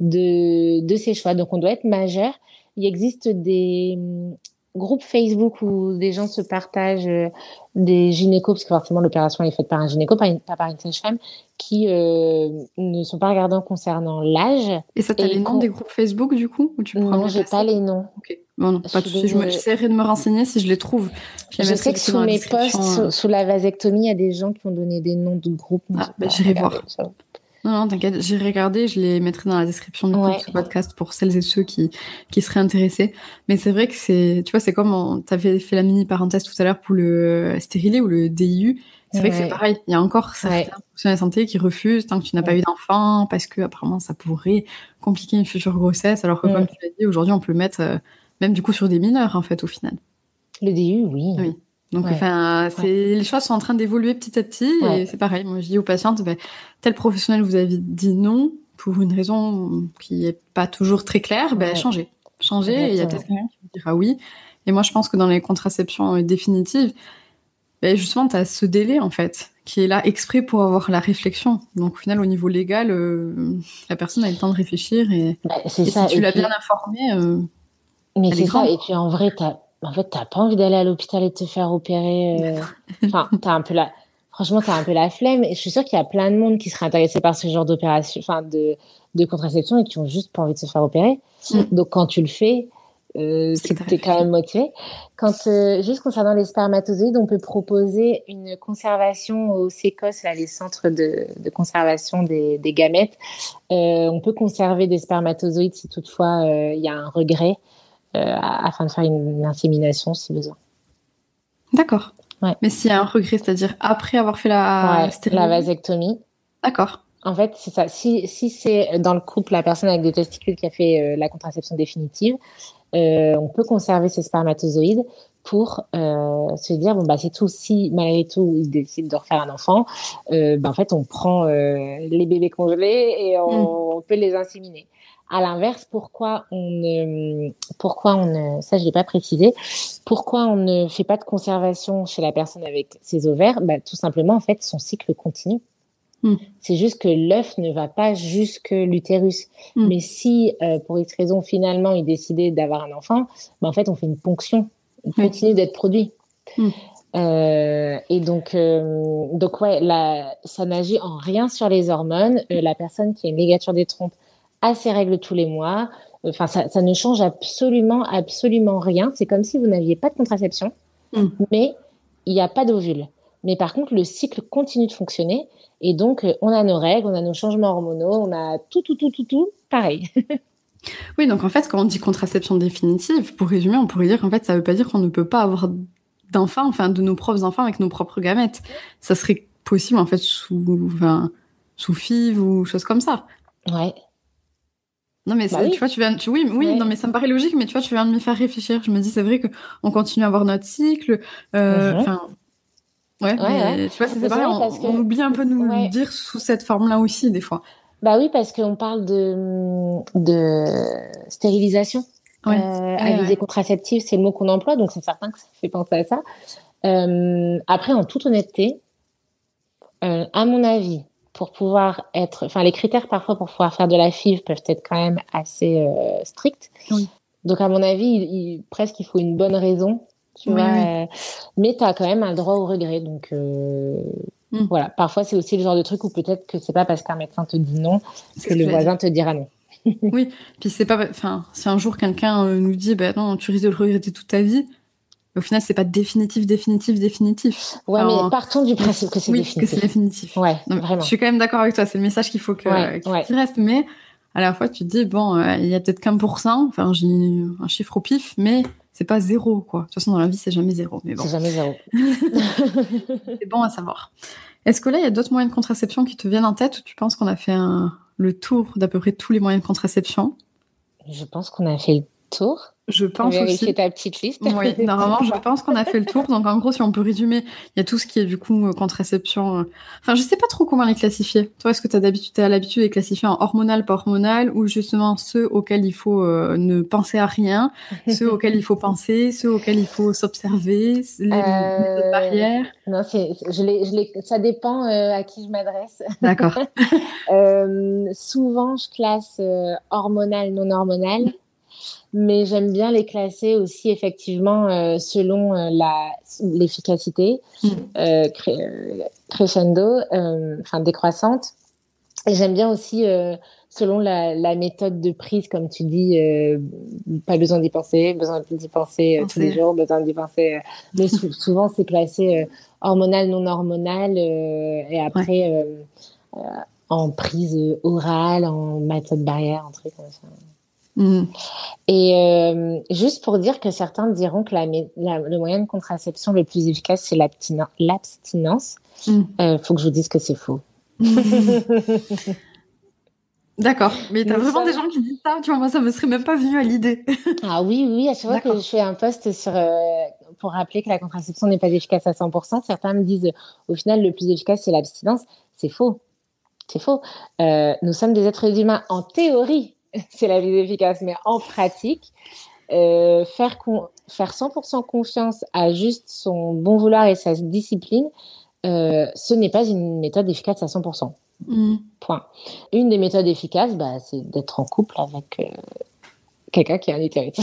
de, de ces choix. Donc, on doit être majeur. Il existe des hum, groupes Facebook où des gens se partagent euh, des gynécos, parce que forcément l'opération est faite par un gynéco, pas, par une sage-femme, qui euh, ne sont pas regardants concernant l'âge. Et ça, t'as les noms des groupes Facebook du coup ou tu Non, j'ai pas les noms. Ok. Bon, non, pas de souci. J'essaierai de me renseigner si je les trouve. Je, sais que sous mes posts, euh. sous, la vasectomie, il y a des gens qui ont donné des noms de groupes. Ah, bah, j'irai voir. Non, non, t'inquiète, j'ai regardé, je les mettrai dans la description du ce podcast pour celles et ceux qui, qui seraient intéressés. Mais c'est vrai que c'est, tu vois, c'est comme tu avais fait la mini parenthèse tout à l'heure pour le stérilet ou le DIU. C'est vrai que c'est pareil. Il y a encore certains professionnels de santé qui refusent tant que tu n'as pas eu d'enfant parce que apparemment ça pourrait compliquer une future grossesse. Alors que comme tu l'as dit, aujourd'hui on peut mettre euh, même du coup sur des mineurs en fait au final. Le DIU, oui. Oui. Donc, enfin, c'est les choses sont en train d'évoluer petit à petit et c'est pareil. Moi, je dis aux patientes, ben, tel professionnel vous avez dit non pour une raison qui n'est pas toujours très claire, ben, changez. Changez et il y a peut-être quelqu'un qui vous dira oui. Et moi, je pense que dans les contraceptions euh, définitives, ben, justement, tu as ce délai, en fait, qui est là exprès pour avoir la réflexion. Donc, au final, au niveau légal, euh, la personne a le temps de réfléchir et, bah, si tu l'as bien informé. Euh, mais c'est ça, et puis en vrai, tu as en fait, t'as pas envie d'aller à l'hôpital et te faire opérer. Euh, <laughs> enfin, t'as un peu la. Franchement, t'as un peu la flemme. Et je suis sûre qu'il y a plein de monde qui serait intéressé par ce genre d'opération, enfin, de, de contraception et qui ont juste pas envie de se faire opérer. Mm. Donc, quand tu le fais, euh, t'es quand même motivé. Quand, euh, juste concernant les spermatozoïdes, on peut proposer une conservation au CECOS, là, les centres de, de conservation des, des gamètes. Euh, on peut conserver des spermatozoïdes si toutefois euh, il y a un regret. Euh, afin de faire une, insémination si besoin. D'accord. Mais s'il y a un regret, c'est-à-dire après avoir fait la, la vasectomie. D'accord. En fait, c'est ça. Si, si c'est dans le couple la personne avec des testicules qui a fait euh, la contraception définitive, euh, on peut conserver ses spermatozoïdes pour se dire bon bah c'est tout. Si malgré tout il décide de refaire un enfant, bah, en fait on prend les bébés congelés et on, mm. peut les inséminer. À l'inverse, pourquoi on ne, pourquoi on ne, ça je l'ai pas précisé, pourquoi on ne fait pas de conservation chez la personne avec ses ovaires? Bah, Tout simplement, en fait, son cycle continue. Hmm. C'est juste que l'œuf ne va pas jusque l'utérus. Hmm. Mais si, euh, pour X raison, finalement, il décidait d'avoir un enfant, bah, en fait, on fait une ponction. Il continue d'être produit. Hmm. Euh, et donc, euh, donc ouais, ça n'agit en rien sur les hormones. la personne qui a une ligature des trompes à ses règles tous les mois. Enfin, ça, ne change absolument, absolument rien. C'est comme si vous n'aviez pas de contraception, mm. mais il n'y a pas d'ovule. Mais par contre, le cycle continue de fonctionner. Et donc, euh, on a nos règles, on a nos changements hormonaux, on a tout, tout, tout, tout, tout, pareil. <laughs> oui, donc en fait, quand on dit contraception définitive, pour résumer, on pourrait dire qu'en fait, ça ne veut pas dire qu'on ne peut pas avoir d'enfants, enfin de nos propres enfants avec nos propres gamètes. Ça serait possible en fait sous, enfin, sous FIV ou choses comme ça. Ouais. Non mais Bah oui. tu vois, tu viens, tu, oui, oui, Ouais. non mais ça me paraît logique, mais tu vois, tu viens de me faire réfléchir. Je me dis c'est vrai que on continue à avoir notre cycle, euh, Mhm. enfin. Ouais, mais ouais. tu vois, c'est pareil, vrai on, parce que- on oublie un peu de nous Ouais. le dire sous cette forme-là aussi, des fois. Bah oui, parce qu'on parle de, de stérilisation Ouais. euh, à Ouais, ouais. contraceptive, c'est le mot qu'on emploie, donc c'est certain que ça fait penser à ça. Euh, après, en toute honnêteté, euh, à mon avis, pour pouvoir être, enfin, les critères parfois pour pouvoir faire de la FIV peuvent être quand même assez euh, stricts. Oui. Donc, à mon avis, il, il- presque il faut une bonne raison, tu Oui, vois. oui. euh, mais tu as quand même un droit au regret. Donc, euh, Mm. voilà. Parfois, c'est aussi le genre de truc où peut-être que c'est pas parce qu'un médecin te dit non que ce le que voisin te dira non. Puis c'est pas, enfin, si un jour quelqu'un nous dit, bah non, tu risques de le regretter toute ta vie, au final, c'est pas définitif, définitif, définitif. Ouais, mais partons du principe que c'est oui, définitif. que c'est définitif. Ouais, Non, vraiment. Je suis quand même d'accord avec toi, c'est le message qu'il faut que, Ouais, reste, mais à la fois, tu te dis, bon, euh, il y a peut-être qu'un pour cent, enfin, j'ai un chiffre au pif, mais c'est pas zéro, quoi. De toute façon, dans la vie, c'est jamais zéro, mais bon, C'est jamais zéro. <laughs> c'est bon à savoir. Est-ce que là, il y a d'autres moyens de contraception qui te viennent en tête ou tu penses qu'on a fait un- le tour d'à peu près tous les moyens de contraception? Je pense qu'on a fait le tour. Je pense aussi. ta petite liste. Oui, <laughs> normalement, je pense qu'on a fait le tour. Donc, en gros, si on peut résumer, il y a tout ce qui est du coup euh, contraception. euh, Enfin, je sais pas trop comment les classifier. Toi, est-ce que tu as d'habitude, as l'habitude de les classifier en hormonal, pas hormonal, ou justement ceux auxquels il faut euh, ne penser à rien, <laughs> ceux auxquels il faut penser, ceux auxquels il faut s'observer, les Euh, barrières? Non, c'est, je l'ai, je l'ai, ça dépend euh, à qui je m'adresse. D'accord. <laughs> Euh, souvent, je classe hormonal, non hormonal, mais j'aime bien les classer aussi effectivement euh, selon euh, la, l'efficacité, Mm. euh, crescendo, enfin décroissante. Et j'aime bien aussi selon la, la méthode de prise, comme tu dis, euh, pas besoin d'y penser, besoin d'y penser euh, tous les jours, besoin d'y penser. euh, <laughs> mais sou- souvent, c'est classé hormonal, non hormonal, et après en prise orale, en méthode barrière, en truc comme ça. Mhm. Et euh, juste pour dire que certains diront que la, mé- la- le moyen de contraception le plus efficace, c'est l'abstinence. Mm. Euh, faut que je vous dise que c'est faux. <laughs> D'accord. Mais t'as vraiment des sommes- gens qui disent ça. Tu vois, moi, ça me serait même pas venu à l'idée. <laughs> Ah oui, oui, à chaque fois que je fais un post sur, euh, pour rappeler que la contraception n'est pas efficace à 100%, certains me disent au final le plus efficace c'est l'abstinence. C'est faux. C'est faux. Nous sommes des êtres humains en théorie, <laughs> c'est la plus efficace, mais en pratique, euh, faire, con- faire 100% confiance à juste son bon vouloir et sa discipline, euh, ce n'est pas une méthode efficace à 100%. Mhm. Point. Une des méthodes efficaces, bah, c'est d'être en couple avec euh, quelqu'un qui a un utérus.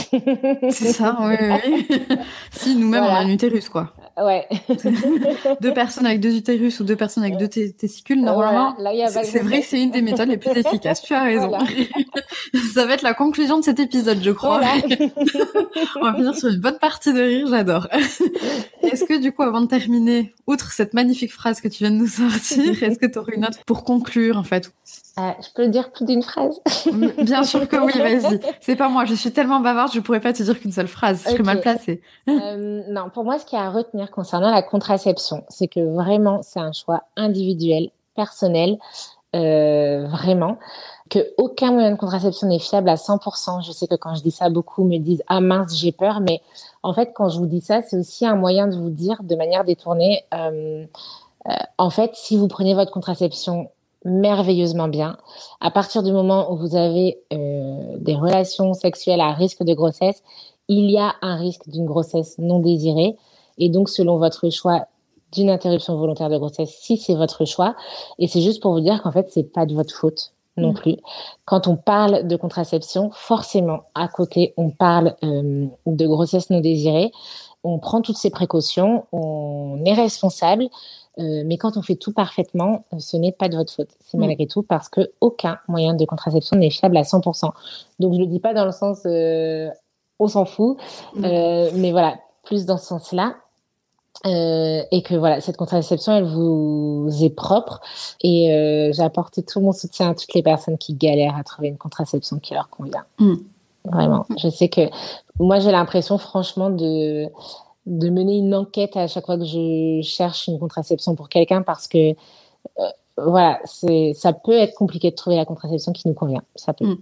C'est ça, oui, oui. oui. si nous-mêmes, Voilà. on a un utérus, quoi. Ouais. <laughs> deux personnes avec deux utérus ou deux personnes avec deux testicules, normalement, Voilà, c'est vrai que c'est une des méthodes les plus efficaces. Tu as raison. Voilà. <laughs> Ça va être la conclusion de cet épisode, je crois. Voilà. <laughs> On va finir sur une bonne partie de rire, j'adore. Est-ce que du coup, avant de terminer, outre cette magnifique phrase que tu viens de nous sortir, <laughs> est-ce que tu aurais une autre pour conclure, en fait? Ah, je peux dire plus d'une phrase? Bien <laughs> sûr que oui, vas-y. C'est pas moi, je suis tellement bavarde, je pourrais pas te dire qu'une seule phrase. Je serais Ok. mal placée. Euh, non, pour moi, ce qu'il y a à retenir concernant la contraception, c'est que vraiment, c'est un choix individuel, personnel, euh, vraiment, que aucun moyen de contraception n'est fiable à 100%. Je sais que quand je dis ça, beaucoup me disent ah mince, j'ai peur, mais en fait, quand je vous dis ça, c'est aussi un moyen de vous dire de manière détournée, euh, euh, en fait, si vous prenez votre contraception merveilleusement bien, à partir du moment où vous avez des relations sexuelles à risque de grossesse, il y a un risque d'une grossesse non désirée. Et donc, selon votre choix d'une interruption volontaire de grossesse, si c'est votre choix, et c'est juste pour vous dire qu'en fait, c'est pas de votre faute non Mm. plus. Quand on parle de contraception, forcément, à côté, on parle euh, de grossesse non désirée. On prend toutes ces précautions, on est responsable, euh, mais quand on fait tout parfaitement, euh, ce n'est pas de votre faute. C'est Mm. malgré tout parce que aucun moyen de contraception n'est fiable à 100%. Donc je le dis pas dans le sens euh, on s'en fout, Mm. euh, mais voilà, plus dans ce sens-là. Euh, et que voilà, cette contraception, elle vous est propre. Et euh, j'apporte tout mon soutien à toutes les personnes qui galèrent à trouver une contraception qui leur convient. Mm. Vraiment. Je sais que moi, j'ai l'impression, franchement, de de mener une enquête à chaque fois que je cherche une contraception pour quelqu'un parce que euh, voilà, c'est ça peut être compliqué de trouver la contraception qui nous convient. Ça peut. Mm.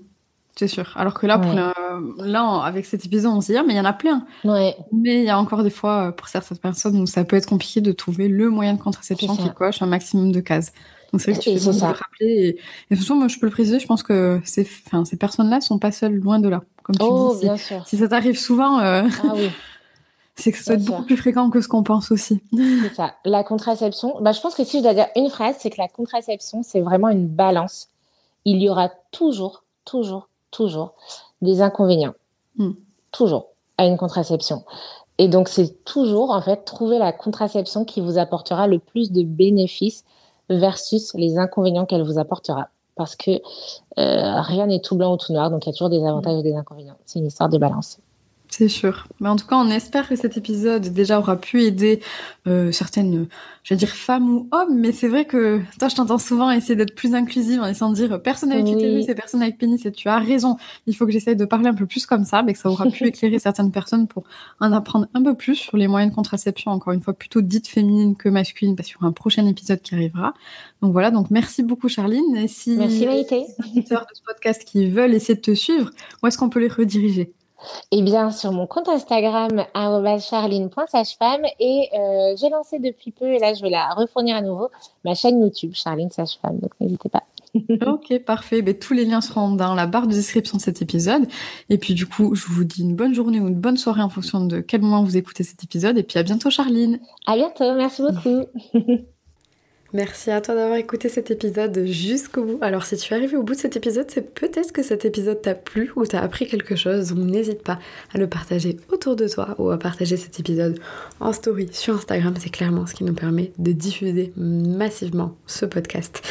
C'est sûr. Alors que là, pour là, avec cet épisode, on se dit, ah, mais il y en a plein. Ouais. Mais il y a encore des fois, euh, pour certaines personnes, où ça peut être compliqué de trouver le moyen de contraception qui coche un maximum de cases. Donc c'est vrai que tu fais le rappeler. Et, et moi, je peux le préciser, je pense que ces, enfin, ces personnes-là sont pas seules, loin de là. Comme tu oh, dis, bien si, sûr. si ça t'arrive souvent, euh... ah, oui. <laughs> c'est que ça doit être beaucoup plus fréquent que ce qu'on pense aussi. C'est ça. La contraception, bah, je pense que si je dois dire une phrase, c'est que la contraception, c'est vraiment une balance. Il y aura toujours, toujours, toujours des inconvénients. Hmm. Toujours à une contraception. Et donc, c'est toujours, en fait, trouver la contraception qui vous apportera le plus de bénéfices versus les inconvénients qu'elle vous apportera. Parce que euh, rien n'est tout blanc ou tout noir, donc il y a toujours des avantages et des inconvénients. C'est une histoire de balance. C'est sûr. Mais en tout cas, on espère que cet épisode déjà aura pu aider euh, certaines, je vais dire femmes ou hommes, mais c'est vrai que toi, je t'entends souvent essayer d'être plus inclusive en essayant de dire personne avec utérus et personne avec pénis, et tu as raison. Il faut que j'essaye de parler un peu plus comme ça, mais que ça aura pu <laughs> éclairer certaines personnes pour en apprendre un peu plus sur les moyens de contraception, encore une fois plutôt dites féminines que masculines, parce qu'il y aura un prochain épisode qui arrivera. Donc voilà, donc merci beaucoup Charline. Et si merci les auditeurs de ce podcast qui veulent essayer de te suivre, où est-ce qu'on peut les rediriger? Eh bien, sur mon compte Instagram, charline.sagefemme. Et euh, j'ai lancé depuis peu, et là, je vais la refournir à nouveau, ma chaîne YouTube, Charline Sagefemme. Donc, n'hésitez pas. <laughs> ok, parfait. Ben, tous les liens seront dans la barre de description de cet épisode. Et puis, du coup, je vous dis une bonne journée ou une bonne soirée en fonction de quel moment vous écoutez cet épisode. Et puis, à bientôt, Charline. À bientôt. Merci beaucoup. <laughs> Merci à toi d'avoir écouté cet épisode jusqu'au bout. Alors si tu es arrivé au bout de cet épisode, c'est peut-être que cet épisode t'a plu ou t'as appris quelque chose, donc n'hésite pas à le partager autour de toi ou à partager cet épisode en story sur Instagram. C'est clairement ce qui nous permet de diffuser massivement ce podcast.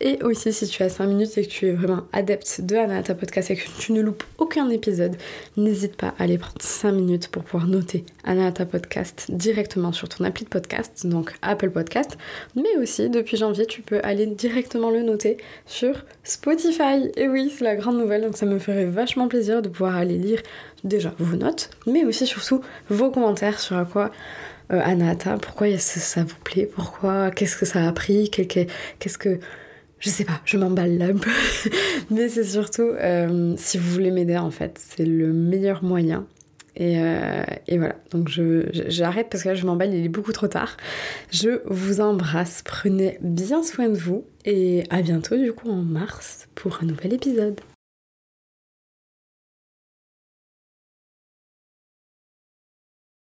Et aussi si tu as 5 minutes et que tu es vraiment adepte de Anata Podcast et que tu ne loupes aucun épisode, n'hésite pas à aller prendre 5 minutes pour pouvoir noter Anata Podcast directement sur ton appli de podcast, donc Apple Podcast, mais aussi depuis janvier, tu peux aller directement le noter sur Spotify. Et oui, c'est la grande nouvelle, donc ça me ferait vachement plaisir de pouvoir aller lire déjà vos notes, mais aussi surtout vos commentaires sur à quoi euh, Anata, pourquoi ça vous plaît, pourquoi, qu'est-ce que ça a appris, qu'est-ce que... Je sais pas, je m'emballe là un peu. <laughs> mais c'est surtout, euh, si vous voulez m'aider en fait, c'est le meilleur moyen euh, et, voilà, donc j'arrête parce que là je m'emballe, il est beaucoup trop tard. Je vous embrasse, prenez bien soin de vous et à bientôt du coup en mars pour un nouvel épisode.